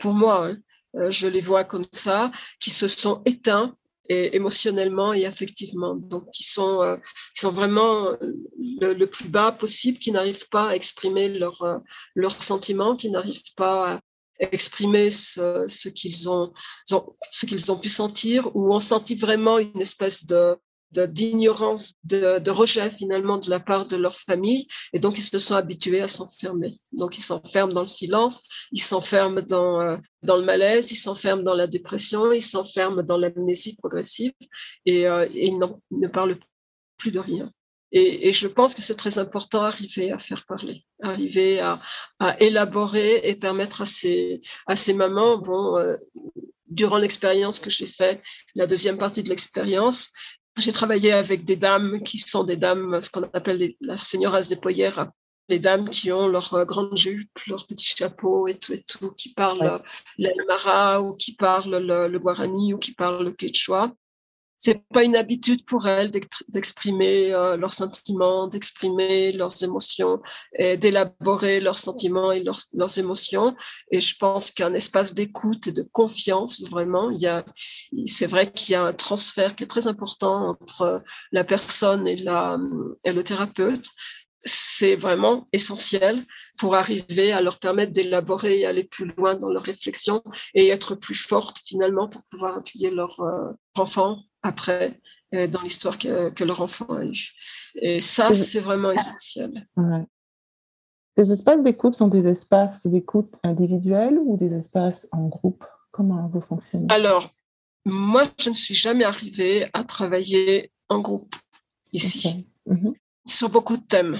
pour moi, hein, euh, je les vois comme ça, qui se sont éteints émotionnellement et affectivement. Donc, qui sont, qui sont vraiment le, plus bas possible, qui n'arrivent pas à exprimer leurs sentiments, qui n'arrivent pas à, exprimer ce, qu'ils ont, ce qu'ils ont pu sentir, ou ont senti vraiment une espèce de d'ignorance, de, de, rejet finalement de la part de leur famille, et donc ils se sont habitués à s'enfermer. Donc ils s'enferment dans le silence, ils s'enferment dans, euh, dans le malaise, ils s'enferment dans la dépression, ils s'enferment dans l'amnésie progressive, et, euh, et ils ne parlent plus de rien. Et, et, je pense que c'est très important d'arriver à faire parler, arriver à, à, élaborer et permettre à ces, à ces mamans, bon, euh, durant l'expérience que j'ai faite, la deuxième partie de l'expérience, j'ai travaillé avec des dames qui sont des dames, ce qu'on appelle la seigneuresse des poyères, les dames qui ont leur euh, grande jupe, leur petit chapeau et tout et tout, qui parlent ouais. ou qui parlent le, le, guarani ou qui parlent le quechua c'est pas une habitude pour elles d'exprimer euh, leurs sentiments, d'exprimer leurs émotions, et d'élaborer leurs sentiments et leurs, émotions. Et je pense qu'un espace d'écoute et de confiance, vraiment, il y a, c'est vrai qu'il y a un transfert qui est très important entre la personne et, la, et le thérapeute. C'est vraiment essentiel pour arriver à leur permettre d'élaborer et aller plus loin dans leur réflexion et être plus forte finalement pour pouvoir appuyer leur euh, enfant après dans l'histoire que, leur enfant a eue. Et ça, c'est vraiment essentiel. Les espaces d'écoute sont des espaces d'écoute individuels ou des espaces en groupe? Comment vous fonctionnez? Alors, moi, je ne suis jamais arrivée à travailler en groupe ici, mhm. sur beaucoup de thèmes.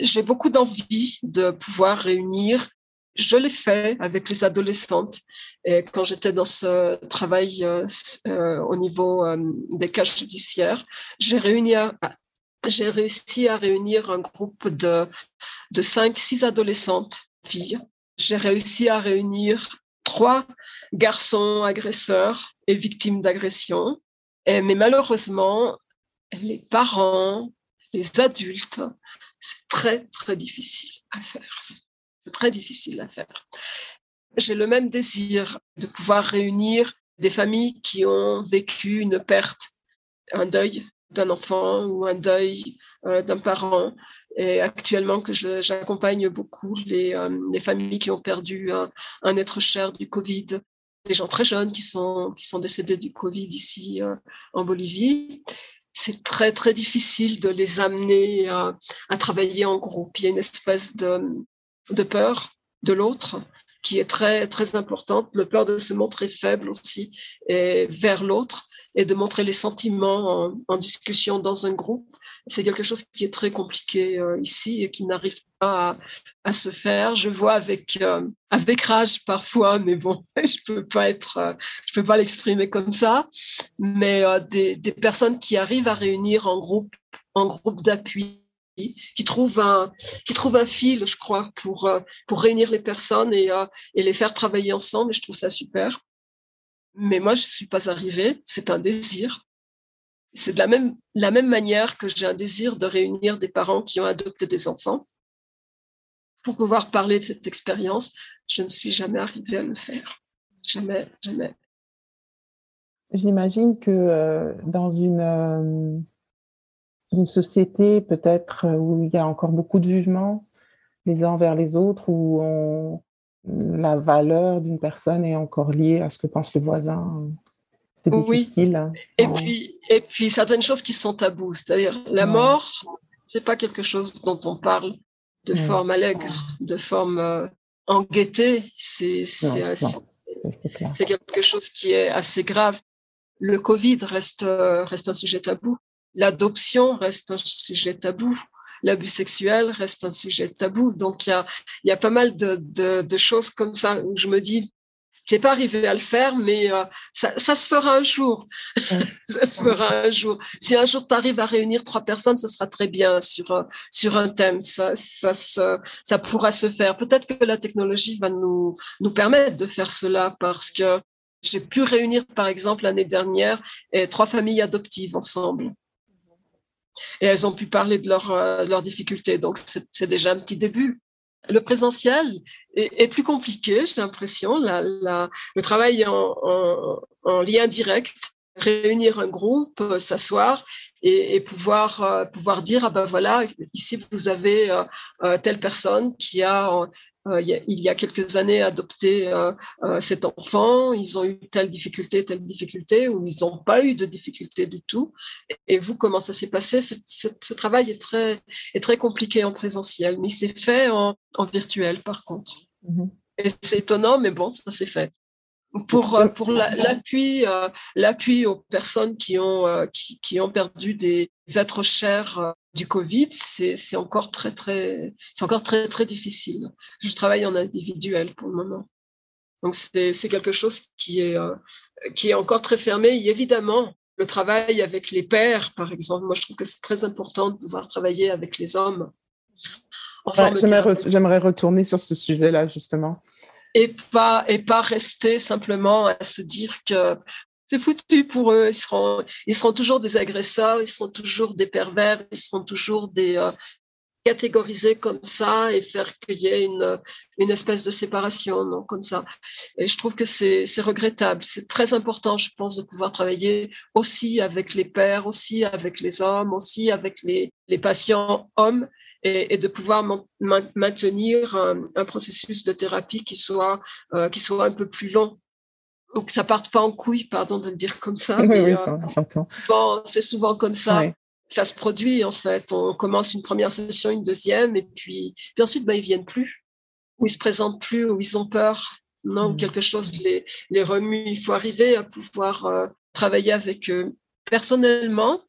J'ai beaucoup d'envie de pouvoir réunir. Je l'ai fait avec les adolescentes et quand j'étais dans ce travail euh, euh, au niveau euh, des cas judiciaires. J'ai réussi à réunir un groupe de, de cinq, six adolescentes filles. J'ai réussi à réunir trois garçons agresseurs et victimes d'agression. Mais malheureusement, les parents, les adultes, c'est très, très difficile à faire. Très difficile à faire. J'ai le même désir de pouvoir réunir des familles qui ont vécu une perte, un deuil d'un enfant ou un deuil euh, d'un parent. Et actuellement, que j'accompagne beaucoup les, euh, les, familles qui ont perdu un, être cher du Covid, des gens très jeunes qui sont, qui sont décédés du Covid ici euh, en Bolivie. C'est très, très difficile de les amener à, travailler en groupe. Il y a une espèce de, de peur de l'autre qui est très, très importante, le peur de se montrer faible aussi et vers l'autre et de montrer les sentiments en, discussion dans un groupe. C'est quelque chose qui est très compliqué euh, ici et qui n'arrive pas à, se faire. Je vois avec euh, avec rage parfois, mais bon, (laughs) je peux pas euh, peux pas l'exprimer comme ça. Mais des, des, personnes qui arrivent à réunir en groupe, en groupe d'appui qui trouvent un qui trouve un fil, je crois, pour pour réunir les personnes et, et les faire travailler ensemble. Et je trouve ça super. Mais moi, je ne suis pas arrivée. C'est un désir. C'est de la même, la même manière que j'ai un désir de réunir des parents qui ont adopté des enfants pour pouvoir parler de cette expérience. Je ne suis jamais arrivée à le faire. Jamais, jamais. J'imagine que euh, dans une, euh, une société peut-être où il y a encore beaucoup de jugements les uns vers les autres, où on, la valeur d'une personne est encore liée à ce que pense le voisin. C'est difficile. Hein. Et, puis, et puis, certaines choses qui sont tabous, c'est-à-dire la mort, c'est pas quelque chose dont on parle de forme allègre, de forme euh, en gaieté. C'est quelque chose qui est assez grave. Le Covid reste, euh, reste un sujet tabou. L'adoption reste un sujet tabou l'abus sexuel reste un sujet tabou. Donc, il y a, y a, pas mal de, de, de, choses comme ça où je me dis, c'est pas arrivé à le faire, mais euh, ça, ça, se fera un jour. (laughs) ça se fera un jour. Si un jour tu arrives à réunir trois personnes, ce sera très bien sur, euh, sur un thème. Ça, ça, ça pourra se faire. Peut-être que la technologie va nous, nous permettre de faire cela parce que j'ai pu réunir, par exemple, l'année dernière, trois familles adoptives ensemble et elles ont pu parler de, euh, leurs difficultés. Donc, c'est déjà un petit début. Le présentiel est, plus compliqué, j'ai l'impression. le travail en, en, lien direct, réunir un groupe, s'asseoir et, pouvoir, euh, pouvoir dire, ah ben voilà, ici vous avez euh, telle personne qui a euh, il, y a, quelques années adopté euh, euh, cet enfant, ils ont eu telle difficulté, telle difficulté, ou ils n'ont pas eu de difficulté du tout. Et, vous, comment ça s'est passé? Ce travail est très, est très compliqué en présentiel, mais il s'est fait en, virtuel par contre. Mm-hmm. Et c'est étonnant, mais bon, ça s'est fait pour, pour l'appui l'appui aux personnes qui ont, qui, qui, ont perdu des êtres chers du Covid, c'est encore très très c'est encore très très difficile. Je travaille en individuel pour le moment, donc c'est quelque chose qui est euh, qui est encore très fermé. Et évidemment, le travail avec les pères, par exemple, moi je trouve que c'est très important de pouvoir travailler avec les hommes. J'aimerais retourner sur ce sujet-là justement et pas et pas rester simplement à se dire que c'est foutu pour eux. Ils seront, ils seront toujours des agresseurs, ils seront toujours des pervers, ils seront toujours des euh, catégorisés comme ça et faire qu'il y ait une, une espèce de séparation, non, comme ça. Et je trouve que c'est regrettable. C'est très important, je pense, de pouvoir travailler aussi avec les pères, aussi avec les hommes, aussi avec les, les patients hommes et, et de pouvoir maintenir un, un, processus de thérapie qui soit, euh, qui soit un peu plus long que ça parte pas en couille, pardon de le dire comme ça. Oui, oui, euh, bon, c'est souvent comme ça. Ça se produit en fait. On commence une première session, une deuxième, et puis, puis ensuite, ben, ils viennent plus, ou ils se présentent plus, ou ils ont peur, non, mmh. quelque chose les, les remue. Il faut arriver à pouvoir euh, travailler avec eux. Personnellement,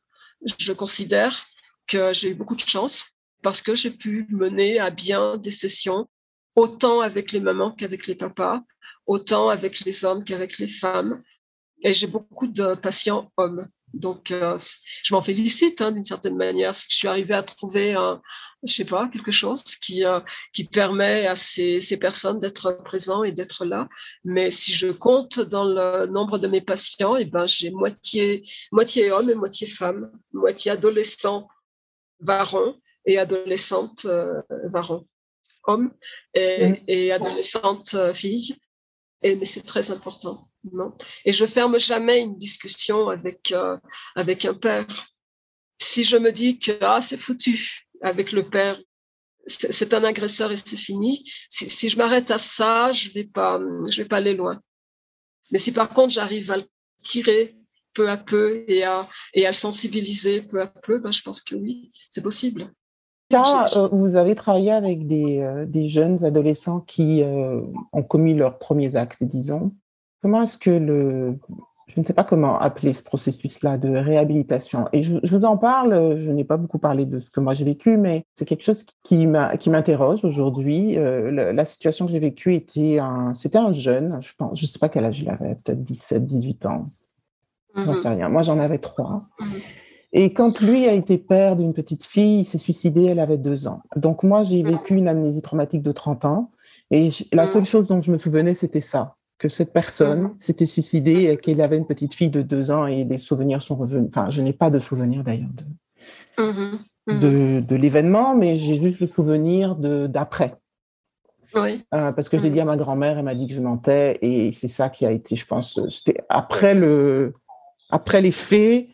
je considère que j'ai eu beaucoup de chance parce que j'ai pu mener à bien des sessions autant avec les mamans qu'avec les papas, autant avec les hommes qu'avec les femmes. Et j'ai beaucoup de patients hommes. Donc, euh, je m'en félicite hein, d'une certaine manière. Je suis arrivée à trouver, un, je sais pas, quelque chose qui, euh, qui permet à ces, ces personnes d'être présents et d'être là. Mais si je compte dans le nombre de mes patients, eh ben, j'ai moitié, moitié hommes et moitié femmes, moitié adolescents varons et adolescentes euh, varons hommes et, mm. et adolescentes euh, filles. Et, mais c'est très important. Non? Et je ferme jamais une discussion avec, euh, avec un père. Si je me dis que ah, c'est foutu avec le père, c'est un agresseur et c'est fini. Si, si je m'arrête à ça, je vais pas, je vais pas aller loin. Mais si par contre j'arrive à le tirer peu à peu et à, et à le sensibiliser peu à peu, ben, je pense que oui, c'est possible. Là, euh, vous avez travaillé avec des, euh, des jeunes adolescents qui euh, ont commis leurs premiers actes, disons. Comment est-ce que le, je ne sais pas comment appeler ce processus-là de réhabilitation. Et je, je, vous en parle, je n'ai pas beaucoup parlé de ce que moi j'ai vécu, mais c'est quelque chose qui m'interroge aujourd'hui. Euh, la, situation que j'ai vécue était un, c'était un jeune, je pense, je sais pas quel âge il avait, peut-être 17, 18 ans. Je n'en sais rien. Moi, j'en avais trois. Mm-hmm. Et quand lui a été père d'une petite fille, il s'est suicidé, elle avait deux ans. Donc moi, j'ai vécu une amnésie traumatique de 30 ans. Et la seule chose dont je me souvenais, c'était ça, que cette personne s'était suicidée et qu'elle avait une petite fille de deux ans et les souvenirs sont revenus. Enfin, je n'ai pas de souvenir d'ailleurs de, mm-hmm. Mm-hmm. de, l'événement, mais j'ai juste le souvenir d'après. Oui. Euh, parce que je l'ai mm-hmm. dit à ma grand-mère, elle m'a dit que je mentais et c'est ça qui a été, je pense, c'était après le, après les faits,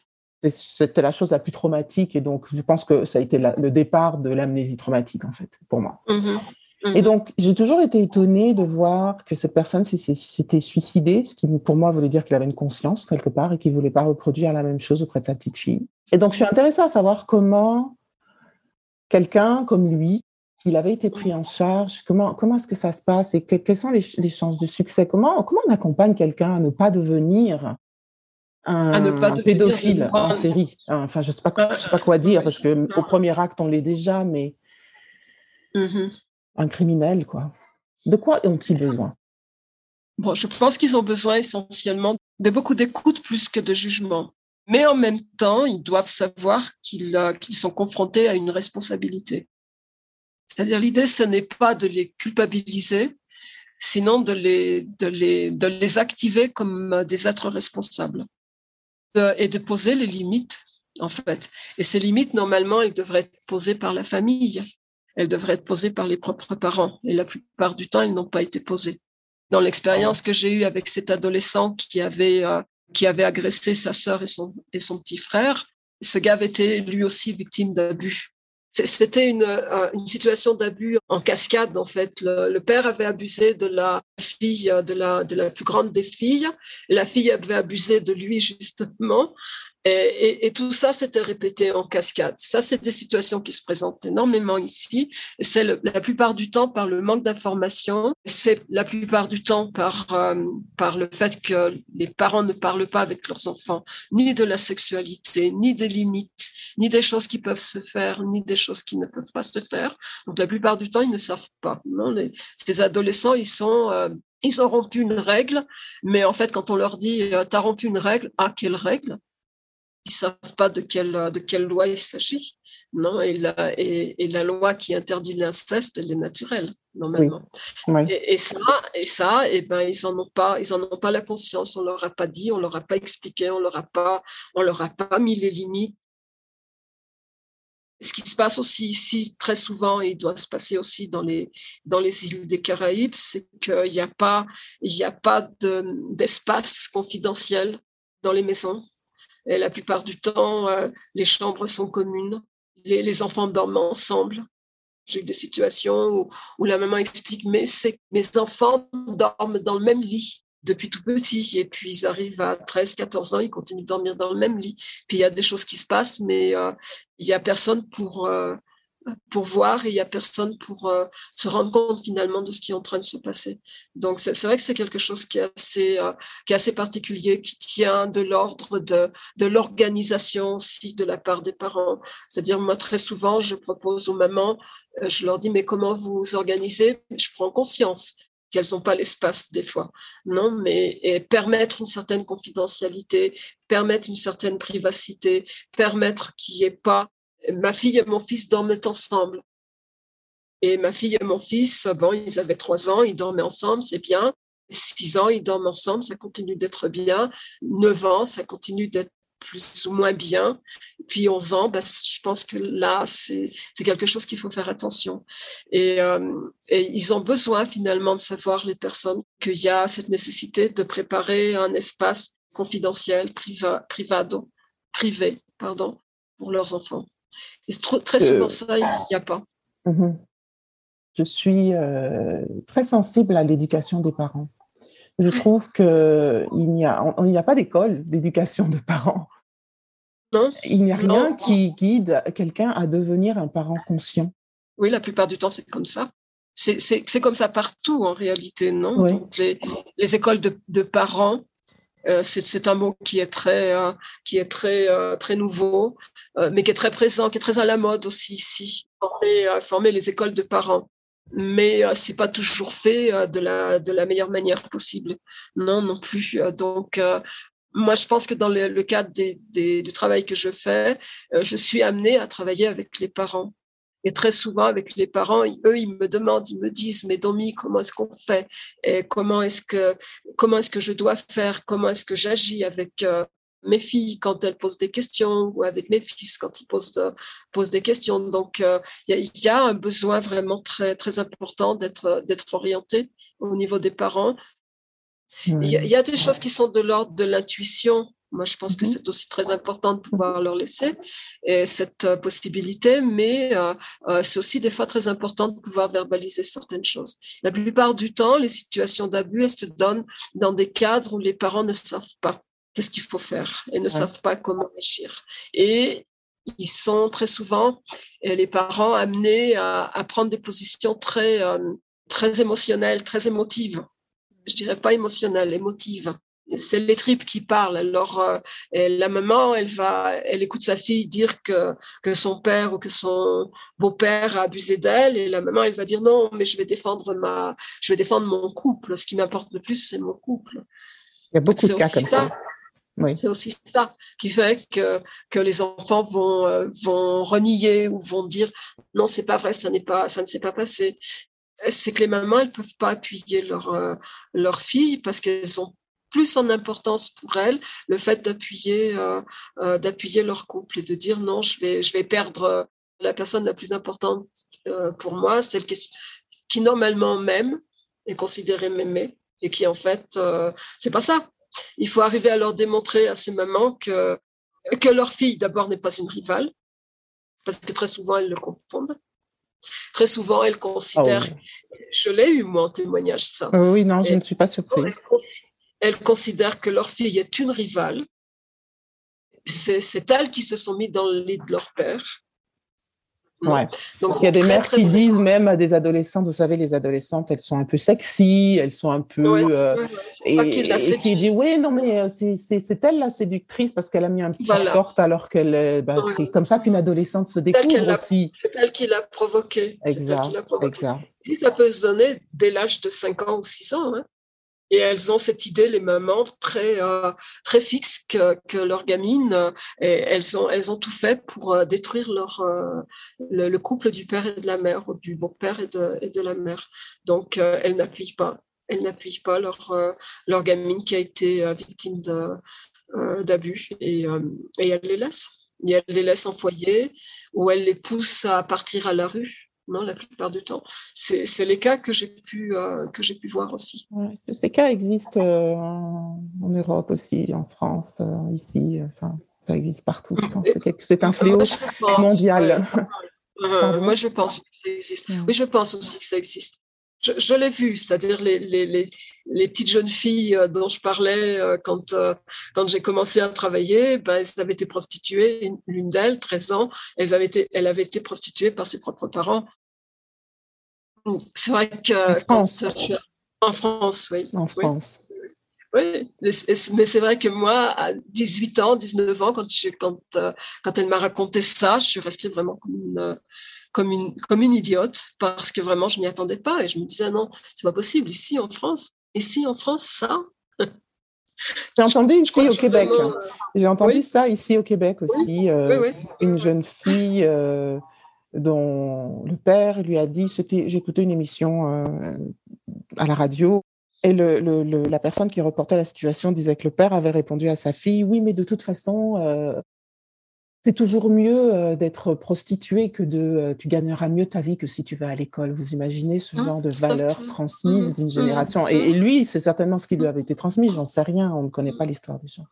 c'était la chose la plus traumatique et donc je pense que ça a été le départ de l'amnésie traumatique en fait pour moi. Mm-hmm. Mm-hmm. Et donc j'ai toujours été étonnée de voir que cette personne s'était suicidée, ce qui pour moi voulait dire qu'il avait une conscience quelque part et qu'il voulait pas reproduire la même chose auprès de sa petite fille. Et donc je suis intéressée à savoir comment quelqu'un comme lui, s'il avait été pris en charge, comment, comment est-ce que ça se passe et quelles sont les, les chances de succès? Comment, comment on accompagne quelqu'un à ne pas devenir un, ne pas pédophile en série. Enfin, je ne sais, pas, sais pas quoi dire, parce qu'au premier acte, on l'est déjà, mais mm-hmm. un criminel, quoi. De quoi ont-ils besoin? Bon, je pense qu'ils ont besoin essentiellement de beaucoup d'écoute plus que de jugement. Mais en même temps, ils doivent savoir qu'ils euh, sont confrontés à une responsabilité. C'est-à-dire, l'idée, ce n'est pas de les culpabiliser, sinon de les, de les, de les activer comme des êtres responsables et de poser les limites, en fait. Et ces limites, normalement, elles devraient être posées par la famille. Elles devraient être posées par les propres parents. Et la plupart du temps, elles n'ont pas été posées. Dans l'expérience que j'ai eue avec cet adolescent qui avait, euh, qui avait agressé sa sœur et son, et son petit frère, ce gars avait été lui aussi victime d'abus. C'était une, euh, une, situation d'abus en cascade, en fait. Le, père avait abusé de la fille, de la, de la plus grande des filles. la fille avait abusé de lui, justement. Et, tout ça s'était répété en cascade. Ça, c'est des situations qui se présentent énormément ici. C'est la plupart du temps par le manque d'information. C'est la plupart du temps par, euh, par le fait que les parents ne parlent pas avec leurs enfants, ni de la sexualité, ni des limites, ni des choses qui peuvent se faire, ni des choses qui ne peuvent pas se faire. Donc, la plupart du temps, ils ne savent pas. Non les, ces adolescents, ils sont... Euh, ils ont rompu une règle, mais en fait, quand on leur dit, euh, t'as rompu une règle, à ah, quelle règle? Ils savent pas de quelle, de quelle loi il s'agit. Non, et la, et, la loi qui interdit l'inceste, elle est naturelle, normalement. Et, ça, et ça, et eh ben, ils en ont pas, ils en ont pas la conscience. On leur a pas dit, on leur a pas expliqué, on leur a pas, on leur a pas mis les limites. Ce qui se passe aussi ici très souvent, et il doit se passer aussi dans les, dans les îles des Caraïbes, c'est qu'il n'y a pas, il y a pas d'espace confidentiel dans les maisons et la plupart du temps, euh, les chambres sont communes. Les, enfants dorment ensemble. J'ai eu des situations où, la maman explique, mais mes enfants dorment dans le même lit. depuis tout petit. Et puis, ils arrivent à 13, 14 ans, ils continuent de dormir dans le même lit. Puis, il y a des choses qui se passent, mais euh, il n'y a personne pour, euh, pour voir et il n'y a personne pour euh, se rendre compte finalement de ce qui est en train de se passer. Donc, c'est vrai que c'est quelque chose qui est assez, qui est assez particulier, qui tient de l'ordre de, de l'organisation aussi de la part des parents. C'est-à-dire, moi, très souvent, je propose aux mamans, je leur dis, mais comment vous organisez? Je prends conscience qu'elles n'ont pas l'espace des fois. Non, mais et permettre une certaine confidentialité, permettre une certaine privacité, permettre qu'il n'y ait pas ma fille et mon fils dorment ensemble. Et ma fille et mon fils, bon, ils avaient trois ans, ils dormaient ensemble, c'est bien. Six ans, ils dorment ensemble, ça continue d'être bien. Neuf ans, ça continue d'être plus ou moins bien. Puis 11 ans, bah, je pense que là, c'est quelque chose qu'il faut faire attention. Et, euh, et, ils ont besoin finalement de savoir, les personnes, qu'il y a cette nécessité de préparer un espace confidentiel, priva, privé, pardon, pour leurs enfants. Et très euh, souvent, ça, il n'y a pas. Mhm. Je suis euh, très sensible à l'éducation des parents. Je trouve qu'il n'y a, a pas d'école d'éducation de parents. Il n'y a rien qui guide quelqu'un à devenir un parent conscient. Oui, la plupart du temps, c'est comme ça. C'est comme ça partout, en réalité, non? Donc, les, les, écoles de, de parents, euh, c'est un mot qui est très, euh, qui est très, euh, très nouveau, mais qui est très présent, qui est très à la mode aussi ici, former, former les écoles de parents. Mais c'est pas toujours fait de, la, de la meilleure manière possible. Non, non plus. Donc, moi, je pense que dans le, cadre du travail que je fais, euh, je suis amenée à travailler avec les parents. Et très souvent, avec les parents, eux, ils me demandent, ils me disent, mais Domi, comment est-ce qu'on fait? Et comment est-ce que comment est-ce que je dois faire? Comment est-ce que j'agis avec euh, mes filles quand elles posent des questions ou avec mes fils quand ils posent, posent des questions. Donc, euh, il y, a un besoin vraiment très très important d'être d'être orienté au niveau des parents il y, a des choses qui sont de l'ordre de l'intuition. Moi, je pense que mhm. c'est aussi très important de pouvoir leur laisser et cette euh, possibilité, mais euh, euh, c'est aussi des fois très important de pouvoir verbaliser certaines choses. La plupart du temps, les situations d'abus, elles se donnent dans des cadres où les parents ne savent pas qu'est-ce qu'il faut faire et ne savent pas comment agir. Et ils sont très souvent, les parents, amenés à, à prendre des positions très, très émotionnelles, très émotives je dirais pas émotionnelle, émotive. C'est les tripes qui parlent. Alors, euh, la maman, elle va, elle écoute sa fille dire que, que son père ou que son beau-père a abusé d'elle, et la maman, elle va dire non, mais je vais défendre ma, je vais défendre mon couple. Ce qui m'importe le plus, c'est mon couple. Il y a beaucoup de cas comme ça. C'est aussi ça qui fait que, que les enfants vont, euh, vont renier ou vont dire non, c'est pas vrai, ça n'est pas, ça ne s'est pas passé c'est que les mamans, elles peuvent pas appuyer leur, euh, leur fille parce qu'elles ont plus en importance pour elles le fait d'appuyer euh, euh, d'appuyer leur couple et de dire non, je vais, je vais perdre la personne la plus importante pour moi, celle qui, qui normalement m'aime, est considérée m'aimer et qui en fait, c'est pas ça. Il faut arriver à leur démontrer à ces mamans que, que leur fille d'abord n'est pas une rivale, parce que très souvent elles le confondent Très souvent, elles considèrent, ah je l'ai eu moi en témoignage ça. Oui, non, je ne suis pas surprise. Elles, considèrent que leur fille est une rivale. C'est elles qui se sont mis dans le lit de leur père. Ouais. Donc, il y a des mères qui disent même à des adolescentes, vous savez, les adolescentes, elles sont un peu sexy, elles sont un peu. Euh, et, qui dit, oui, non, mais euh, c'est elle la séductrice parce qu'elle a mis un petit sort alors qu'elle. Euh, bah, c'est comme ça qu'une adolescente se découvre aussi. C'est elle qui l'a provoqué. Exact. exact. Si ça peut se donner dès l'âge de 5 ans ou 6 ans. Hein. Et elles ont cette idée, les mamans, très, euh, très fixe que, leurs gamines, et elles, ont, elles ont tout fait pour euh, détruire leur, euh, le, couple du père et de la mère, du beau-père et de, et de la mère. Donc, elles n'appuient pas. Elles n'appuient pas leur, leur gamine qui a été victime d'abus et, et elles les laissent. Et elles les laissent en foyer ou elles les poussent à partir à la rue non, la plupart du temps. C'est les cas que j'ai pu, euh, que pu voir aussi. ces cas existent euh, en, Europe aussi, en France, euh, ici, enfin, ça existe partout. C'est un fléau mondial. moi, je pense que ça existe. Oui, je pense aussi que ça existe. Je, l'ai vu, c'est-à-dire les, les, les, petites jeunes filles euh, dont je parlais euh, quand, euh, quand j'ai commencé à travailler, ben, elles avaient été prostituées, l'une d'elles, 13 ans, elles avaient été, elle avait été prostituée par ses propres parents. C'est vrai que en France. en France, oui. En France. Oui, mais c'est vrai que moi, à 18 ans, 19 ans, quand, je, quand, quand elle m'a raconté ça, je suis restée vraiment comme une, comme une, comme une idiote parce que vraiment, je m'y attendais pas et je me disais non, c'est pas possible. Ici en France, ici en France, ça? (laughs) J'ai entendu ici au Québec. Hein. Euh, J'ai entendu ça ici au Québec aussi. Euh, une jeune fille euh, dont le père lui a dit, j'écoutais une émission à la radio et le, la personne qui reportait la situation disait que le père avait répondu à sa fille, oui, mais de toute façon, c'est toujours mieux euh, d'être prostituée que de euh, tu gagneras mieux ta vie que si tu vas à l'école. Vous imaginez ce mmh, genre de valeurs transmises mmh, d'une mmh, génération. Et, lui, c'est certainement ce qui lui avait été transmis. J'en sais rien, on ne connaît pas l'histoire des gens.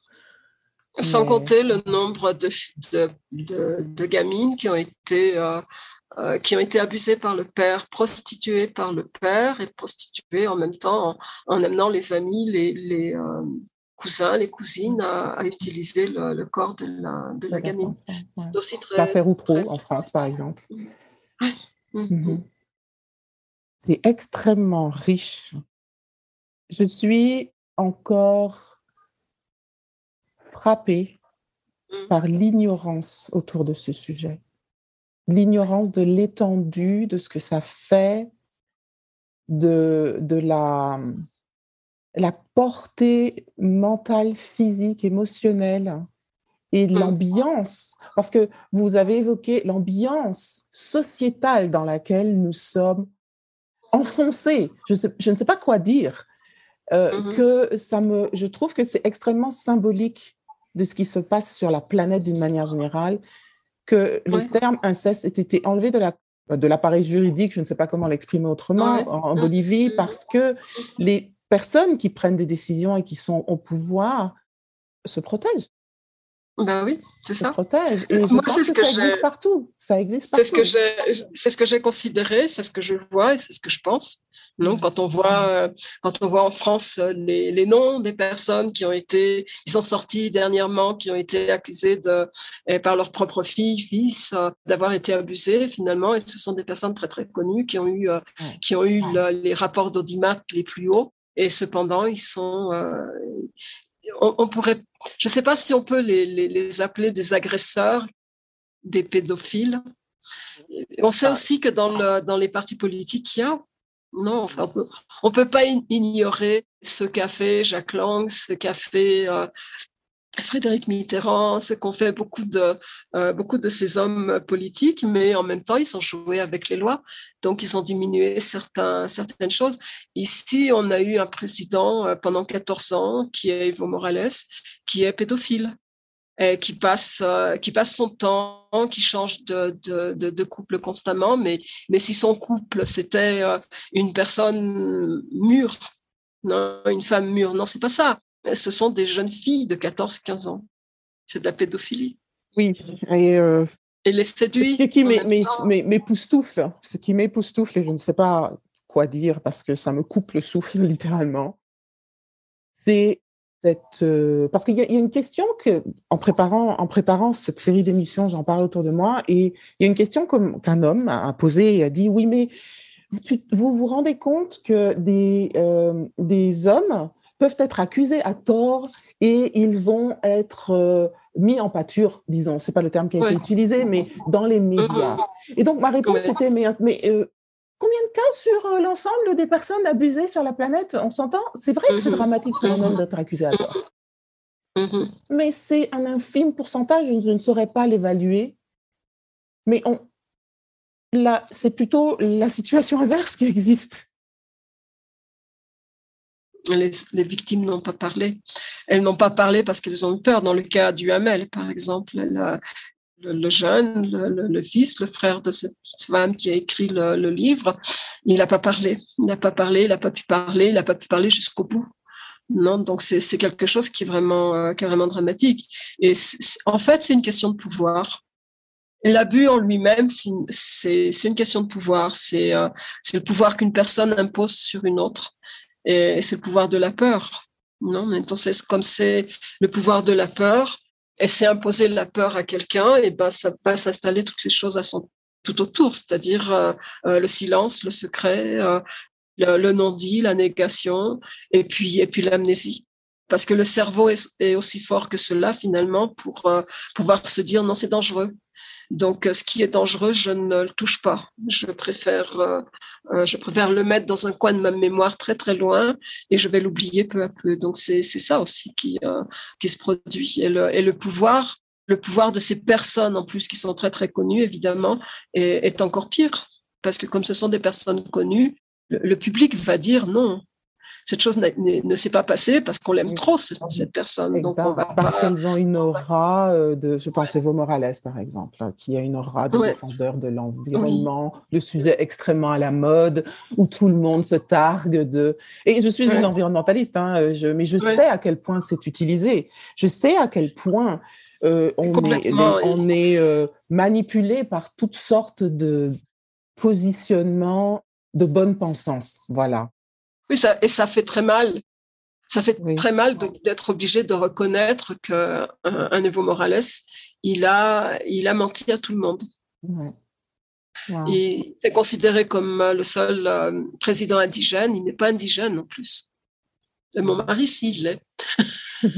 Sans compter le nombre de, de, de, gamines qui ont été euh, qui ont été abusées par le père, prostituées par le père et prostituées en même temps en, amenant les amis, les, les, cousins, les cousines à, utiliser le, corps de la, de la gamine. C'est aussi très. L'affaire Outreau en France, par exemple. Mhm. C'est extrêmement riche. Je suis encore frappée mm. par l'ignorance autour de ce sujet. L'ignorance de l'étendue de ce que ça fait, de, de la la portée mentale, physique, émotionnelle et mmh. l'ambiance, parce que vous avez évoqué l'ambiance sociétale dans laquelle nous sommes enfoncés. Je, ne sais pas quoi dire. Euh, mmh que ça me, je trouve que c'est extrêmement symbolique de ce qui se passe sur la planète d'une manière générale, que le terme inceste ait été enlevé de la de l'appareil juridique, je ne sais pas comment l'exprimer autrement, en, Bolivie, mmh. parce que les personnes qui prennent des décisions et qui sont au pouvoir se protègent. Ben oui, c'est ça. Et Moi, c'est ce que, ça existe partout. Ça existe partout. C'est ce que j'ai, considéré, c'est ce que je vois et c'est ce que je pense. Non, quand on voit, quand on voit en France les, les, noms des personnes qui ont été, qui sont sortis dernièrement, qui ont été accusées de, eh, par leur propre fille, fils, d'avoir été abusées finalement, et ce sont des personnes très très connues qui ont eu, qui ont eu les rapports d'audimat les plus hauts. Et cependant, ils sont, euh, on, pourrait, je ne sais pas si on peut les, les, appeler des agresseurs, des pédophiles. On sait aussi que dans, le, dans les partis politiques, il y a, non, enfin, on ne peut pas ignorer ce qu'a fait Jacques Lang, ce qu'a fait euh, Frédéric Mitterrand, ce qu'ont fait beaucoup de, euh, beaucoup de ces hommes politiques, mais en même temps, ils ont joué avec les lois, donc ils ont diminué certaines choses. Ici, on a eu un président euh, pendant 14 ans, qui est Evo Morales, qui est pédophile, qui passe, euh, qui passe son temps, qui change de, de, couple constamment, mais, mais si son couple, c'était une personne mûre, non, une femme mûre, non, c'est pas ça ce sont des jeunes filles de 14-15 ans. C'est de la pédophilie. Oui, et, euh, et les séduit. Ce qui m'époustoufle, ce qui m'époustoufle, et je ne sais pas quoi dire parce que ça me coupe le souffle (laughs) littéralement, c'est cette. Euh, parce qu'il y, a une question que, en préparant, en préparant cette série d'émissions, j'en parle autour de moi, et il y a une question qu'un homme a posée et a dit Oui, mais vous vous rendez compte que des, euh, des hommes peuvent être accusés à tort et ils vont être euh, mis en pâture, disons. C'est pas le terme qui a été utilisé, mais dans les médias. Mm-hmm. Et donc ma réponse c'était mais, mais euh, combien de cas sur euh, l'ensemble des personnes abusées sur la planète On s'entend? C'est vrai que c'est mm-hmm. dramatique pour un homme d'être accusé à tort. Mm-hmm. Mais c'est un infime pourcentage, je, ne saurais pas l'évaluer. Mais on, là, c'est plutôt la situation inverse qui existe les, victimes n'ont pas parlé. Elles n'ont pas parlé parce qu'elles ont eu peur. Dans le cas du Hamel, par exemple, le, jeune, le, fils, le frère de cette femme qui a écrit le, livre, il n'a pas parlé. Il n'a pas parlé, il n'a pas pu parler, il n'a pas pu parler jusqu'au bout. Non, donc c'est quelque chose qui est vraiment, euh, qui est vraiment dramatique. Et en fait, c'est une question de pouvoir. L'abus en lui-même, c'est une question de pouvoir. C'est euh, le pouvoir qu'une personne impose sur une autre. Et c'est le pouvoir de la peur. Non? Entonces, comme c'est le pouvoir de la peur, et c'est imposer la peur à quelqu'un, et ben ça va s'installer toutes les choses à son tout autour, c'est-à-dire euh, euh, le silence, le secret, euh, le, non-dit, la négation, et puis et puis l'amnésie. Parce que le cerveau est, aussi fort que cela finalement pour pouvoir se dire non, c'est dangereux. Donc, ce qui est dangereux, je ne le touche pas. Je préfère, euh, euh, je préfère le mettre dans un coin de ma mémoire très très loin et je vais l'oublier peu à peu. Donc, c'est ça aussi qui, euh, qui se produit. Et le, pouvoir, le pouvoir de ces personnes en plus qui sont très très connues, évidemment, est encore pire. Parce que comme ce sont des personnes connues, le public va dire non, cette chose ne s'est pas passée parce qu'on l'aime trop, cette personne. Donc on va qu'elles ont une aura euh, de, je pense, Evo Morales, par exemple, hein, qui a une aura de défendeur de l'environnement, le sujet extrêmement à la mode, où tout le monde se targue de... Et je suis une environnementaliste, hein, euh, je, mais je sais à quel point c'est utilisé. Je sais à quel point... Euh, on, est, on est manipulé par toutes sortes de positionnements de bonne pensance. Voilà. Oui, ça, et ça fait très mal. Ça fait très mal d'être obligé de reconnaître qu'un un Evo Morales, il a, il a menti à tout le monde. Il est considéré comme le seul euh, président indigène. Il n'est pas indigène en plus. mon mari, si, il l'est. (laughs)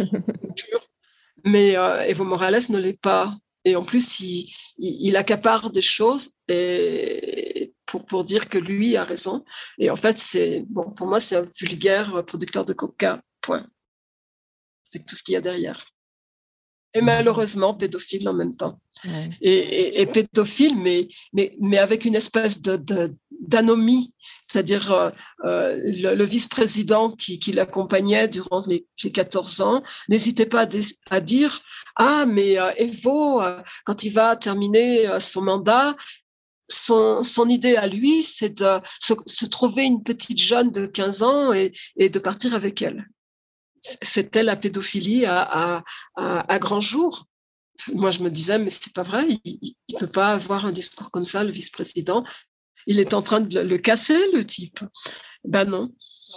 Mais euh, Evo Morales ne l'est pas. Et en plus, il, il, accapare des choses et pour, pour dire que lui a raison. Et en fait, c'est bon pour moi, c'est un vulgaire producteur de coca, point. Avec tout ce qu'il y a derrière. Et malheureusement, pédophile en même temps. Et, et, pédophile, mais, mais, mais avec une espèce de, d'anomie, c'est-à-dire euh, euh, le, vice-président qui, qui l'accompagnait durant les, les, 14 ans n'hésitait pas à, dire Ah, mais euh, Evo, quand il va terminer son mandat, son, idée à lui, c'est de se, trouver une petite jeune de 15 ans et, de partir avec elle. C'était la pédophilie à, grand jour moi, je me disais, mais c'est pas vrai, il ne peut pas avoir un discours comme ça, le vice-président il est en train de le casser, le type. Ben non.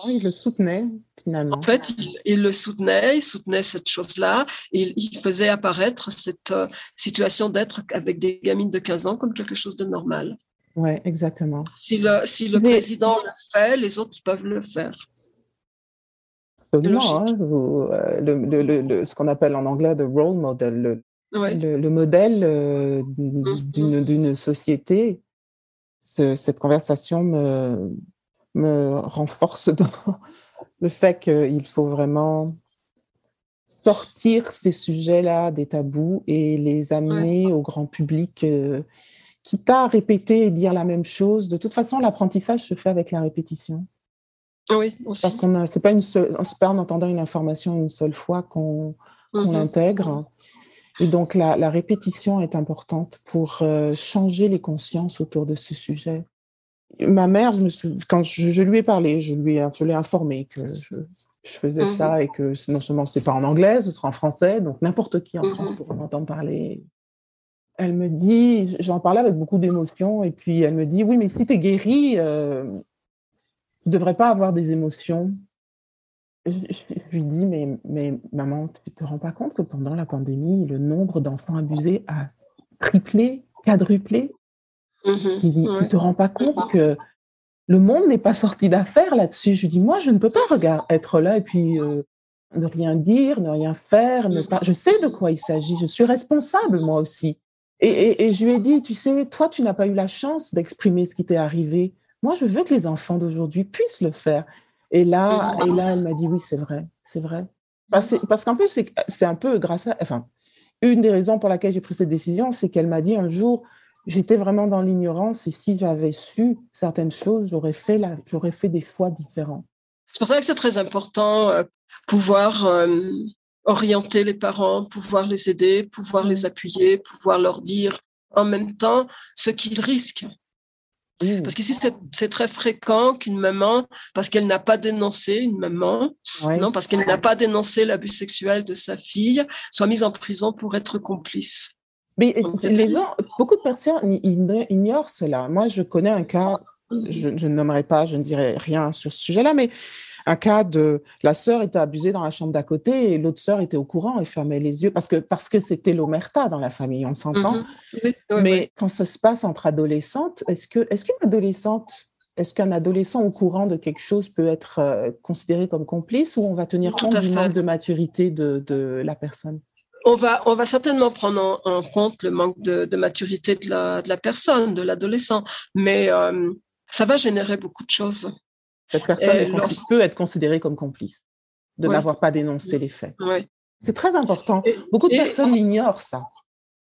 Non, il le soutenait, finalement. En fait, il, le soutenait, il soutenait cette chose-là, et il, faisait apparaître cette euh, situation d'être avec des gamines de 15 ans comme quelque chose de normal. Oui, exactement. Si le, si le président le fait, les autres peuvent le faire. Absolument. Hein, euh, le, le, ce qu'on appelle en anglais le role model, le, modèle euh, d'une société cette conversation me, me renforce (laughs) dans le fait qu'il faut vraiment sortir ces sujets-là des tabous et les amener au grand public, euh, quitte à répéter et dire la même chose. De toute façon, l'apprentissage se fait avec la répétition. Oui, aussi. Parce qu'on c'est pas une pas en entendant une information une seule fois qu'on mm-hmm. l'intègre. Et donc, la, la, répétition est importante pour euh, changer les consciences autour de ce sujet. Ma mère, je me quand je, lui ai parlé, je lui ai, je l'ai informé que je, faisais mmh ça et que non seulement c'est pas en anglais, ce sera en français, donc n'importe qui en mmh France pourra m'entendre parler. Elle me dit, j'en parlais avec beaucoup d'émotion, et puis elle me dit, oui, mais si tu es guérie, euh, tu ne devrais pas avoir des émotions. Je, lui dis, mais, mais maman, tu te rends pas compte que pendant la pandémie, le nombre d'enfants abusés a triplé, quadruplé? Mmh Tu ne te rends pas compte que le monde n'est pas sorti d'affaire là-dessus. Je lui dis, moi, je ne peux pas regarder, être là et puis euh, ne rien dire, ne rien faire. Ne pas... Je sais de quoi il s'agit. Je suis responsable, moi aussi. Et, et, je lui ai dit, tu sais, toi, tu n'as pas eu la chance d'exprimer ce qui t'est arrivé. Moi, je veux que les enfants d'aujourd'hui puissent le faire. Et là, et là elle m'a dit oui, c'est vrai, c'est vrai. Parce, parce qu'en plus, c'est un peu grâce à. Enfin, une des raisons pour laquelle j'ai pris cette décision, c'est qu'elle m'a dit un jour j'étais vraiment dans l'ignorance et si j'avais su certaines choses, j'aurais fait, la, j'aurais fait des choix différents. C'est pour ça que c'est très important euh, pouvoir euh, orienter les parents, pouvoir les aider, pouvoir les appuyer, pouvoir leur dire en même temps ce qu'ils risquent. Mmh. Parce qu'ici, c'est très fréquent qu'une maman, parce qu'elle n'a pas dénoncé une maman, non, parce qu'elle n'a pas dénoncé l'abus sexuel de sa fille, soit mise en prison pour être complice. Mais les gens, beaucoup de personnes ignorent cela. Moi, je connais un cas, je, je ne nommerai pas, je ne dirai rien sur ce sujet-là, mais un cas de la sœur était abusée dans la chambre d'à côté et l'autre sœur était au courant et fermait les yeux parce que parce que c'était l'omerta dans la famille, on s'entend. Mm-hmm. Mais quand ça se passe entre adolescentes, est-ce que est-ce qu'une adolescente est-ce qu'un adolescent au courant de quelque chose peut être euh, considéré comme complice ou on va tenir compte du manque de maturité de, de la personne? On va, on va certainement prendre en, compte le manque de, maturité de la, de la, personne, de l'adolescent, mais euh, ça va générer beaucoup de choses. Cette personne peut être considérée comme complice de n'avoir pas dénoncé les faits. C'est très important. Beaucoup de personnes ignorent ça.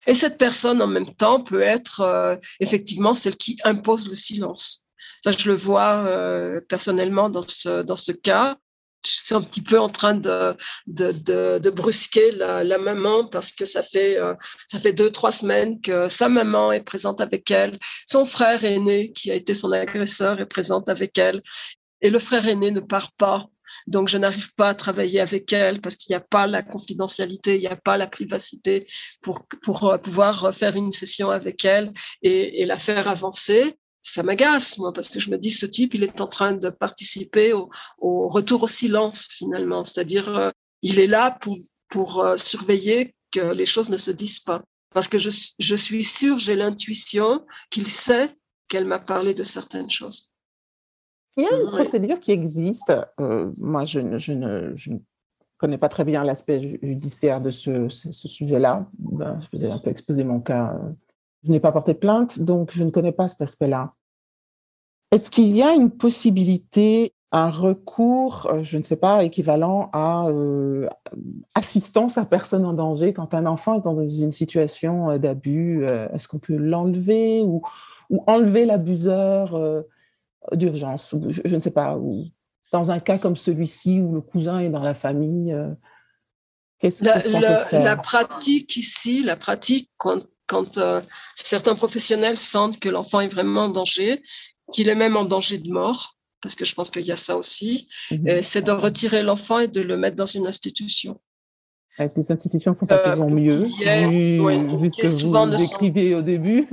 Et cette personne, en même temps, peut être euh, effectivement celle qui impose le silence. Ça, je le vois euh, personnellement dans ce, dans ce cas. Je suis un petit peu en train de, de, de, brusquer la, maman parce que ça fait, euh, ça fait deux, trois semaines que sa maman est présente avec elle. Son frère aîné, qui a été son agresseur, est présent avec elle et le frère aîné ne part pas. Donc, je n'arrive pas à travailler avec elle parce qu'il n'y a pas la confidentialité, il n'y a pas la privacité pour, pour euh, pouvoir faire une session avec elle et la faire avancer. Ça m'agace, moi, parce que je me dis, ce type, il est en train de participer au, au retour au silence, finalement. C'est-à-dire, euh, il est là pour, pour euh, surveiller que les choses ne se disent pas. Parce que je, je suis sûre, j'ai l'intuition qu'il sait qu'elle m'a parlé de certaines choses. Il y a une procédure qui existe. Euh, moi, je, ne, connais pas très bien l'aspect judiciaire de ce, sujet-là. Ben, je vous ai un peu exposé mon cas. Je n'ai pas porté plainte, donc je ne connais pas cet aspect-là. Est-ce qu'il y a une possibilité, un recours, euh, je ne sais pas, équivalent à euh, assistance à personne en danger quand un enfant est dans une situation d'abus Est-ce qu'on peut l'enlever ou, ou enlever l'abuseur d'urgence, je, ne sais pas, ou dans un cas comme celui-ci où le cousin est dans la famille. Euh, qu'est-ce la, peut faire? la, pratique ici, la pratique quand, quand euh, certains professionnels sentent que l'enfant est vraiment en danger, qu'il est même en danger de mort, parce que je pense qu'il y a ça aussi, mhm. euh, c'est de retirer l'enfant et de le mettre dans une institution. Avec les institutions font pas toujours mieux, oui, vu ce que vous décrivez au début.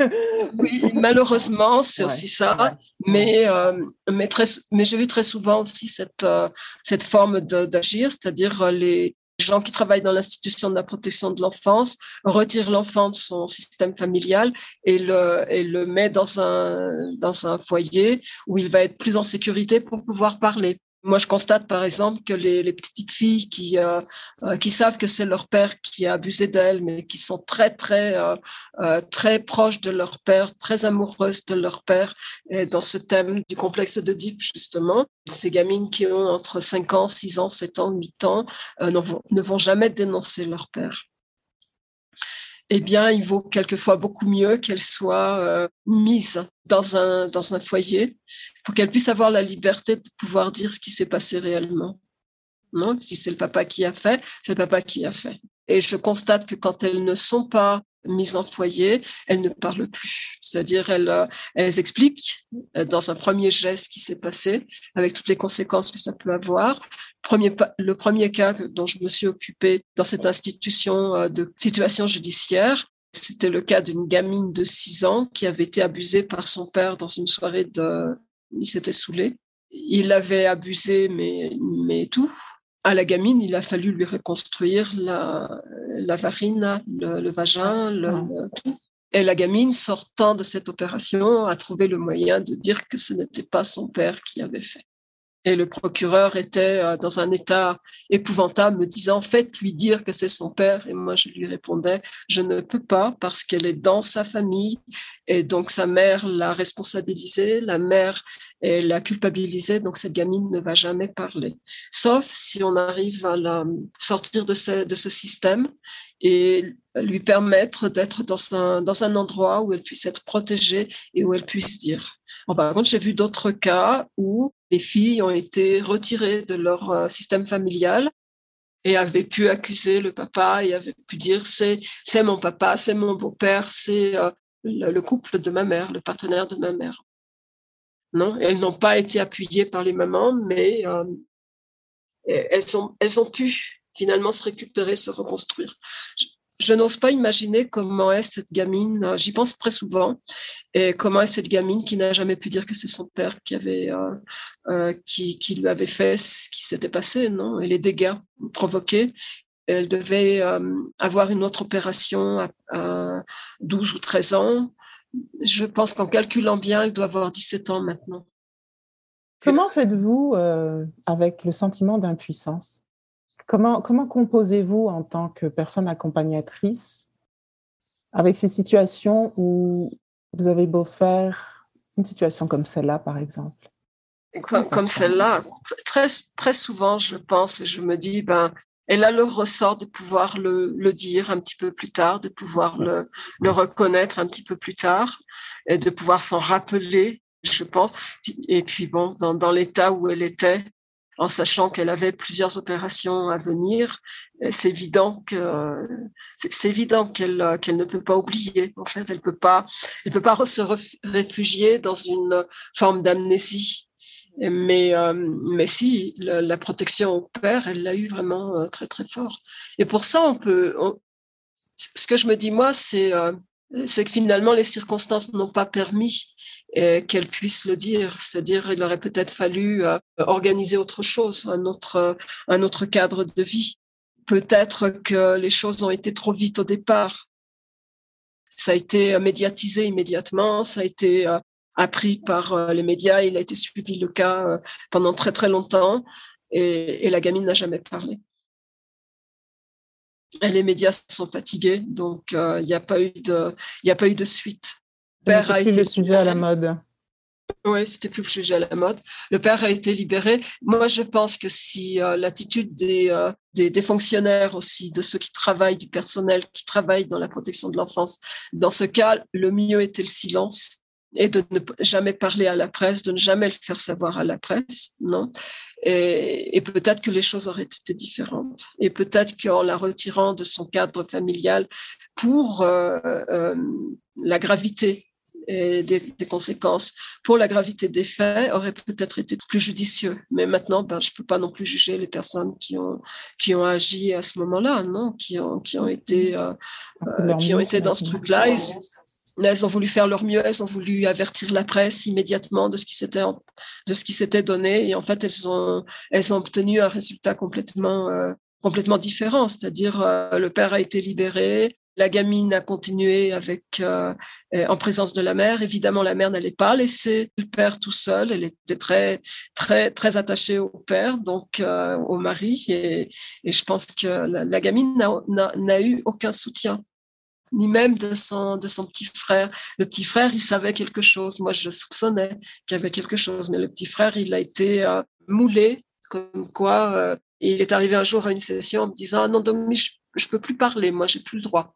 oui, malheureusement, c'est aussi ça. Mais, euh, mais, très, mais j'ai vu très souvent aussi cette, euh, cette forme d'agir, c'est-à-dire euh, les gens qui travaillent dans l'institution de la protection de l'enfance retirent l'enfant de son système familial et le, et le met dans un, dans un foyer où il va être plus en sécurité pour pouvoir parler. Moi, je constate par exemple que les, petites filles qui, euh, euh, qui savent que c'est leur père qui a abusé d'elles, mais qui sont très, très, euh, très proches de leur père, très amoureuses de leur père, et dans ce thème du complexe Deep, justement, ces gamines qui ont entre 5 ans, 6 ans, 7 ans, 8 ans, ne vont jamais dénoncer leur père eh bien, il vaut quelquefois beaucoup mieux qu'elle soit euh, mise dans un, dans un foyer pour qu'elle puisse avoir la liberté de pouvoir dire ce qui s'est passé réellement. Non, si c'est le papa qui a fait, c'est le papa qui a fait. Et je constate que quand elles ne sont pas mises en foyer, elles ne parlent plus. C'est-à-dire, elles, euh, elles expliquent euh, dans un premier geste qui s'est passé, avec toutes les conséquences que ça peut avoir. Premier, le premier cas dont je me suis occupée dans cette institution euh, de situation judiciaire, c'était le cas d'une gamine de 6 ans qui avait été abusée par son père dans une soirée de... Il s'était saoulé. Il l'avait abusée, mais, mais tout à la gamine, il a fallu lui reconstruire la, la varine, le, vagin, le, tout. Et la gamine, sortant de cette opération, a trouvé le moyen de dire que ce n'était pas son père qui avait fait. Et le procureur était euh, dans un état épouvantable, me disant, faites-lui dire que c'est son père. Et moi, je lui répondais, je ne peux pas parce qu'elle est dans sa famille. Et donc, sa mère l'a responsabilisée, la mère l'a culpabilisée. Donc, cette gamine ne va jamais parler. Sauf si on arrive à la sortir de ce, système et lui permettre d'être dans un, dans un endroit où elle puisse être protégée et où elle puisse dire. Par contre, j'ai vu d'autres cas où les filles ont été retirées de leur euh, système familial et avaient pu accuser le papa et avaient pu dire c'est c'est mon papa, c'est mon beau-père, c'est euh, le, couple de ma mère, le partenaire de ma mère. Non, elles n'ont pas été appuyées par les mamans, mais euh, elles ont pu finalement se récupérer, se reconstruire. Je n'ose pas imaginer comment est cette gamine, euh, j'y pense très souvent, et comment est cette gamine qui n'a jamais pu dire que c'est son père qui, avait, euh, euh, qui, lui avait fait ce qui s'était passé, non? Et les dégâts provoqués. Elle devait avoir une autre opération à, à, 12 ou 13 ans. Je pense qu'en calculant bien, elle doit avoir 17 ans maintenant. Comment faites-vous avec le sentiment d'impuissance? Comment, composez-vous en tant que personne accompagnatrice avec ces situations où vous avez beau faire une situation comme celle-là, par exemple? Comme, celle-là, très, très souvent, je pense et je me dis, ben, elle a le ressort de pouvoir le, dire un petit peu plus tard, de pouvoir le, reconnaître un petit peu plus tard et de pouvoir s'en rappeler, je pense. Et puis bon, dans l'état où elle était, en sachant qu'elle avait plusieurs opérations à venir, c'est évident que c'est évident qu'elle qu'elle ne peut pas oublier. En fait, elle peut pas elle peut pas se réfugier dans une forme d'amnésie. Mais euh, mais si la, protection au père, elle l'a eu vraiment euh, très très fort. Et pour ça, on peut. ce que je me dis moi, c'est euh, c'est que finalement les circonstances n'ont pas permis qu'elle puisse le dire. C'est-à-dire, il aurait peut-être fallu euh, organiser autre chose, un autre, un autre cadre de vie. Peut-être que les choses ont été trop vite au départ. Ça a été médiatisé immédiatement, ça a été euh, appris par euh, les médias, il a été suivi le cas pendant très très longtemps et, la gamine n'a jamais parlé. Les médias sont fatigués, donc il n'y a a pas eu de suite père a été le sujet à la mode. Oui, c'était plus le sujet à la mode. Le père a été libéré. Moi, je pense que si euh, l'attitude euh, des, des, fonctionnaires aussi, de ceux qui travaillent, du personnel qui travaille dans la protection de l'enfance, dans ce cas, le mieux était le silence et de ne jamais parler à la presse, de ne jamais le faire savoir à la presse, non? Et, peut-être que les choses auraient été différentes. Et peut-être qu'en la retirant de son cadre familial pour euh, la gravité et des, conséquences pour la gravité des faits aurait peut-être été plus judicieux. Mais maintenant, ben, je ne peux pas non plus juger les personnes qui ont, qui ont agi à ce moment-là, non qui ont, qui ont été, euh, euh, qui ont été dans ce truc-là. Elles, ont voulu faire leur mieux, elles ont voulu avertir la presse immédiatement de ce qui s'était de ce qui s'était donné et en fait elles ont elles ont obtenu un résultat complètement euh, complètement différent, c'est-à-dire le père a été libéré, la gamine a continué avec euh, en présence de la mère. Évidemment, la mère n'allait pas laisser le père tout seul. Elle était très très très attachée au père, donc euh, au mari. Et, je pense que la, gamine n'a eu aucun soutien ni même de son, de son petit frère. Le petit frère, il savait quelque chose. Moi, je soupçonnais qu'il y avait quelque chose, mais le petit frère, il a été euh, moulé, comme quoi il est arrivé un jour à une session en me disant ah non, Domi, je, ne peux plus parler, moi, j'ai plus le droit.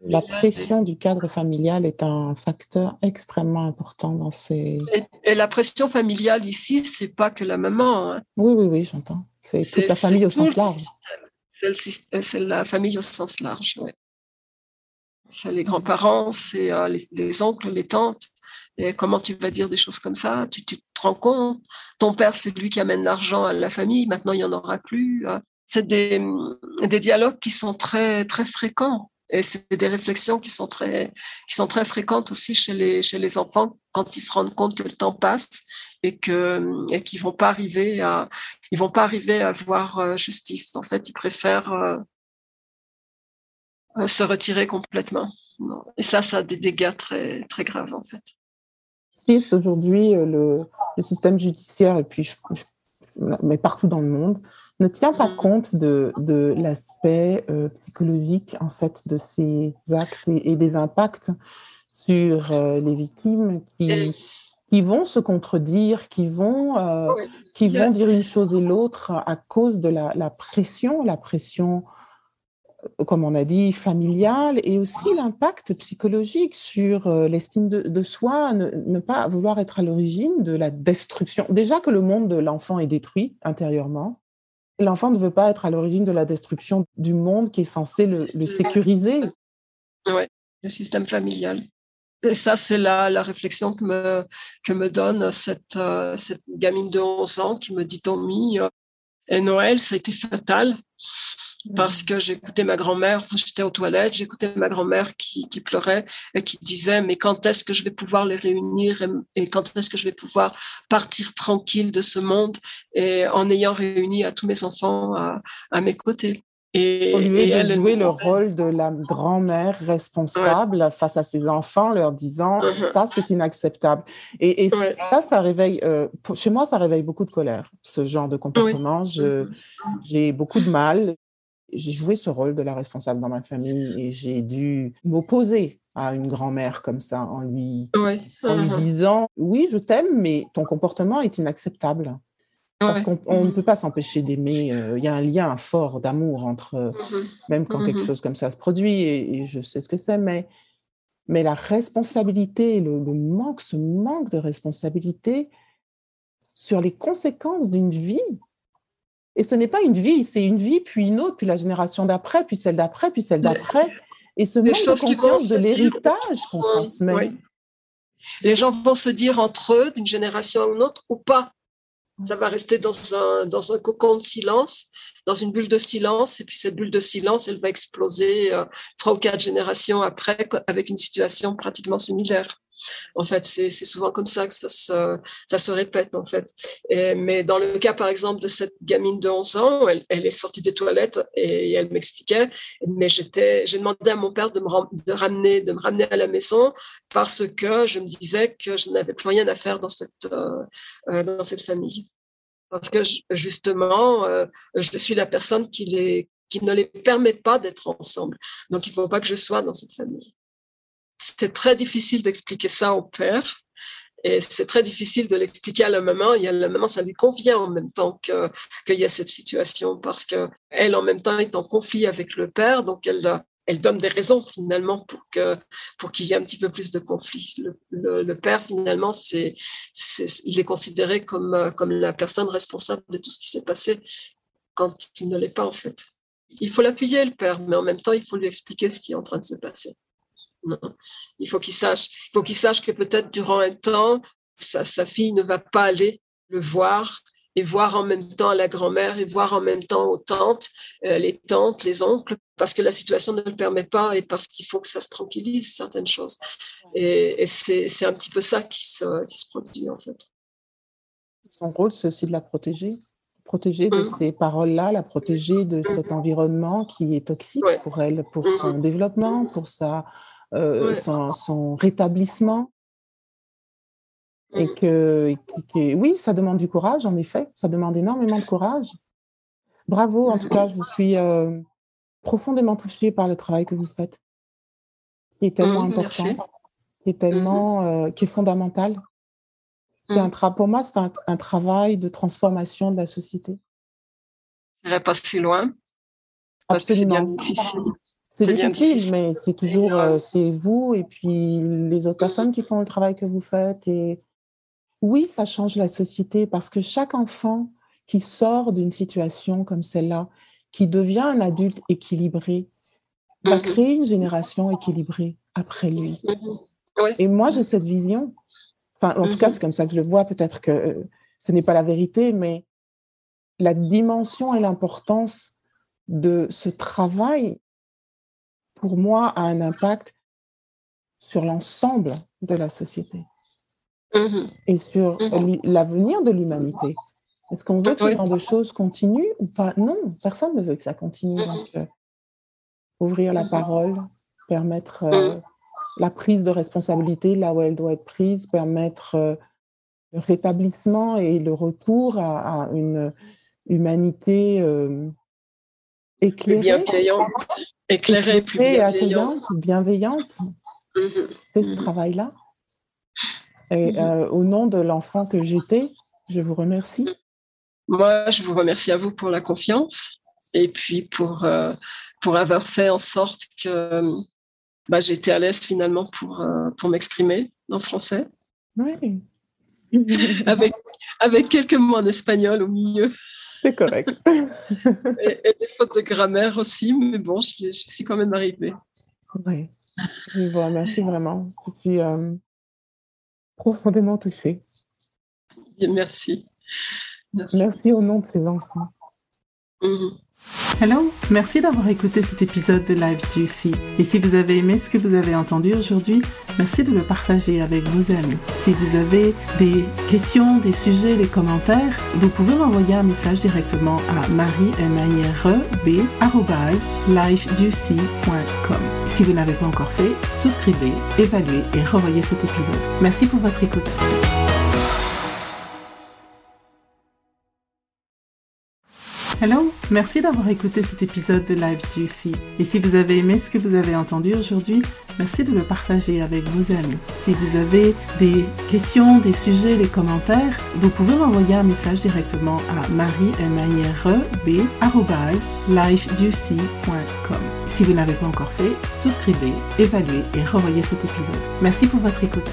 La pression du cadre familial est un facteur extrêmement important dans ces. Et, la pression familiale ici, c'est pas que la maman. Hein. Oui, oui, oui, j'entends. C'est toute la famille au sens large. C'est la famille au sens large. C'est les grands-parents, c'est euh, les, oncles, les tantes. Et comment tu vas dire des choses comme ça? Tu, tu, te rends compte? Ton père, c'est lui qui amène l'argent à la famille. Maintenant, il n'y en aura plus. Euh. C'est des, des dialogues qui sont très, très fréquents. Et c'est des réflexions qui sont très, qui sont très fréquentes aussi chez les, chez les enfants quand ils se rendent compte que le temps passe et que et qu'ils vont pas arriver à ils vont pas arriver à voir euh, justice. En fait, ils préfèrent euh, euh, se retirer complètement. Et ça, ça a des dégâts très très graves en fait. Aujourd'hui, le, le, système judiciaire et puis mais partout dans le monde ne tient pas compte de, de l'aspect euh, psychologique en fait de ces actes et, des impacts sur euh, les victimes qui, qui vont se contredire, qui vont, euh, qui vont dire une chose et l'autre à cause de la, la, pression, la pression, comme on a dit, familiale et aussi l'impact psychologique sur l'estime de, de, soi, ne, ne, pas vouloir être à l'origine de la destruction. Déjà que le monde de l'enfant est détruit intérieurement, L'enfant ne veut pas être à l'origine de la destruction du monde qui est censé le, sécuriser. Oui, le système familial. Et ça, c'est la, la réflexion que me, que me donne cette, euh, cette gamine de 11 ans qui me dit Tommy, euh, et Noël, ça a été fatal. Parce que j'écoutais ma grand-mère, enfin, j'étais aux toilettes, j'écoutais ma grand-mère qui, qui, pleurait et qui disait mais quand est-ce que je vais pouvoir les réunir et, quand est-ce que je vais pouvoir partir tranquille de ce monde et en ayant réuni à tous mes enfants à, à mes côtés? Et, Au lieu de elle, jouer le rôle de la grand-mère responsable face à ses enfants, leur disant uh-huh. ça c'est inacceptable. Et, et ça, ça réveille, euh, chez moi, ça réveille beaucoup de colère, ce genre de comportement. Mm-hmm. j'ai beaucoup de mal j'ai joué ce rôle de la responsable dans ma famille et j'ai dû m'opposer à une grand-mère comme ça en lui, en lui uh-huh. disant oui, je t'aime, mais ton comportement est inacceptable. Parce qu'on ne peut pas s'empêcher d'aimer. Euh, il y a un lien fort d'amour entre, mm-hmm. même quand quelque mm-hmm. chose comme ça se produit, et, je sais ce que c'est, mais, mais la responsabilité, le, le, manque, ce manque de responsabilité sur les conséquences d'une vie, et ce n'est pas une vie, c'est une vie, puis une autre, puis la génération d'après, puis celle d'après, puis celle d'après. Et ce manque de conscience de l'héritage qu'on transmet. Les gens vont se dire entre eux, d'une génération à une autre, ou pas. Ça va rester dans un, dans un cocon de silence, dans une bulle de silence, et puis cette bulle de silence, elle va exploser euh, trois ou quatre générations après avec une situation pratiquement similaire. En fait, c'est souvent comme ça que ça se, répète, en fait. mais dans le cas, par exemple, de cette gamine de 11 ans, elle, est sortie des toilettes et elle m'expliquait, mais j'ai demandé à mon père de me, ramener, de me ramener à la maison parce que je me disais que je n'avais plus rien à faire dans cette, euh, euh, dans cette famille. Parce que justement, euh, je suis la personne qui, qui ne les permet pas d'être ensemble. Donc, il ne faut pas que je sois dans cette famille c'est très difficile d'expliquer ça au père. Et c'est très difficile de l'expliquer à la maman. Et à la maman, ça lui convient en même temps qu'il y a cette situation parce qu'elle, en même temps, est en conflit avec le père. Donc, elle, donne des raisons finalement pour que pour qu'il y ait un petit peu plus de conflit. Le, père finalement, c'est, il est considéré comme comme la personne responsable de tout ce qui s'est passé quand il ne l'est pas en fait. Il faut l'appuyer le père, mais en même temps, il faut lui expliquer ce qui est en train de se passer. Il faut qu'il sache, il faut qu'il sache que peut-être durant un temps, sa, sa, fille ne va pas aller le voir et voir en même temps la grand-mère et voir en même temps aux tantes, euh, les tantes, les oncles, parce que la situation ne le permet pas et parce qu'il faut que ça se tranquillise certaines choses. Et, et c'est un petit peu ça qui se, qui se produit en fait. Son rôle, c'est aussi de la protéger protéger de mmh. ces paroles-là, la protéger de cet environnement qui est toxique pour elle, pour mmh. son développement, pour sa, euh, son, rétablissement. Et mmh. que, oui, ça demande du courage, en effet, ça demande énormément de courage. Bravo, en tout cas, je vous suis euh, profondément touchée par le travail que vous faites, qui est tellement mmh, important, qui est tellement, mmh euh, qui est fondamental. Un pour moi, c'est un, travail de transformation de la société. Je n'irai pas si loin, parce que c'est bien difficile. C'est difficile, mais c'est toujours euh, c'est vous et puis les autres personnes qui font le travail que vous faites. Et oui, ça change la société parce que chaque enfant qui sort d'une situation comme celle-là, qui devient un adulte équilibré, va mm-hmm. créer une génération équilibrée après lui. Mm-hmm. Et moi, j'ai cette vision. Enfin, en tout cas, mm-hmm. c'est comme ça que je le vois. Peut-être que euh, ce n'est pas la vérité, mais la dimension et l'importance de ce travail pour moi, a un impact sur l'ensemble de la société mmh et sur mmh l'avenir de l'humanité. Est-ce qu'on veut que ce genre de choses continue ou pas? Non, personne ne veut que ça continue. Mmh Donc, euh, ouvrir la parole, permettre euh, la prise de responsabilité là où elle doit être prise, permettre euh, le rétablissement et le retour à, une humanité éclairée. Bienveillante éclairée, plus bienveillante. bienveillante. Mhm. C'est ce mhm. travail-là. Et mhm. euh, au nom de l'enfant que j'étais, je vous remercie. Moi, je vous remercie à vous pour la confiance et puis pour, euh, pour avoir fait en sorte que bah, j'étais à l'aise finalement pour, euh, pour m'exprimer en français. Oui. (laughs) avec, avec quelques mots en espagnol au milieu. C'est correct. (laughs) et, des fautes de grammaire aussi, mais bon, je, suis quand même arrivée. Oui. Je vous remercie vraiment. Je suis euh, profondément touchée. Merci. Merci. Merci au nom de ces enfants. Mhm. Hello, merci d'avoir écouté cet épisode de Live Juicy. Et si vous avez aimé ce que vous avez entendu aujourd'hui, merci de le partager avec vos amis. Si vous avez des questions, des sujets, des commentaires, vous pouvez m'envoyer un message directement à marie-lifejuicy.com. Si vous n'avez pas encore fait, souscrivez, évaluez et revoyez cet épisode. Merci pour votre écoute. Hello, merci d'avoir écouté cet épisode de Live Juicy. Et si vous avez aimé ce que vous avez entendu aujourd'hui, merci de le partager avec vos amis. Si vous avez des questions, des sujets, des commentaires, vous pouvez m'envoyer un message directement à marie-lifejuicy.com. Si vous n'avez pas encore fait, souscrivez, évaluez et revoyez cet épisode. Merci pour votre écoute.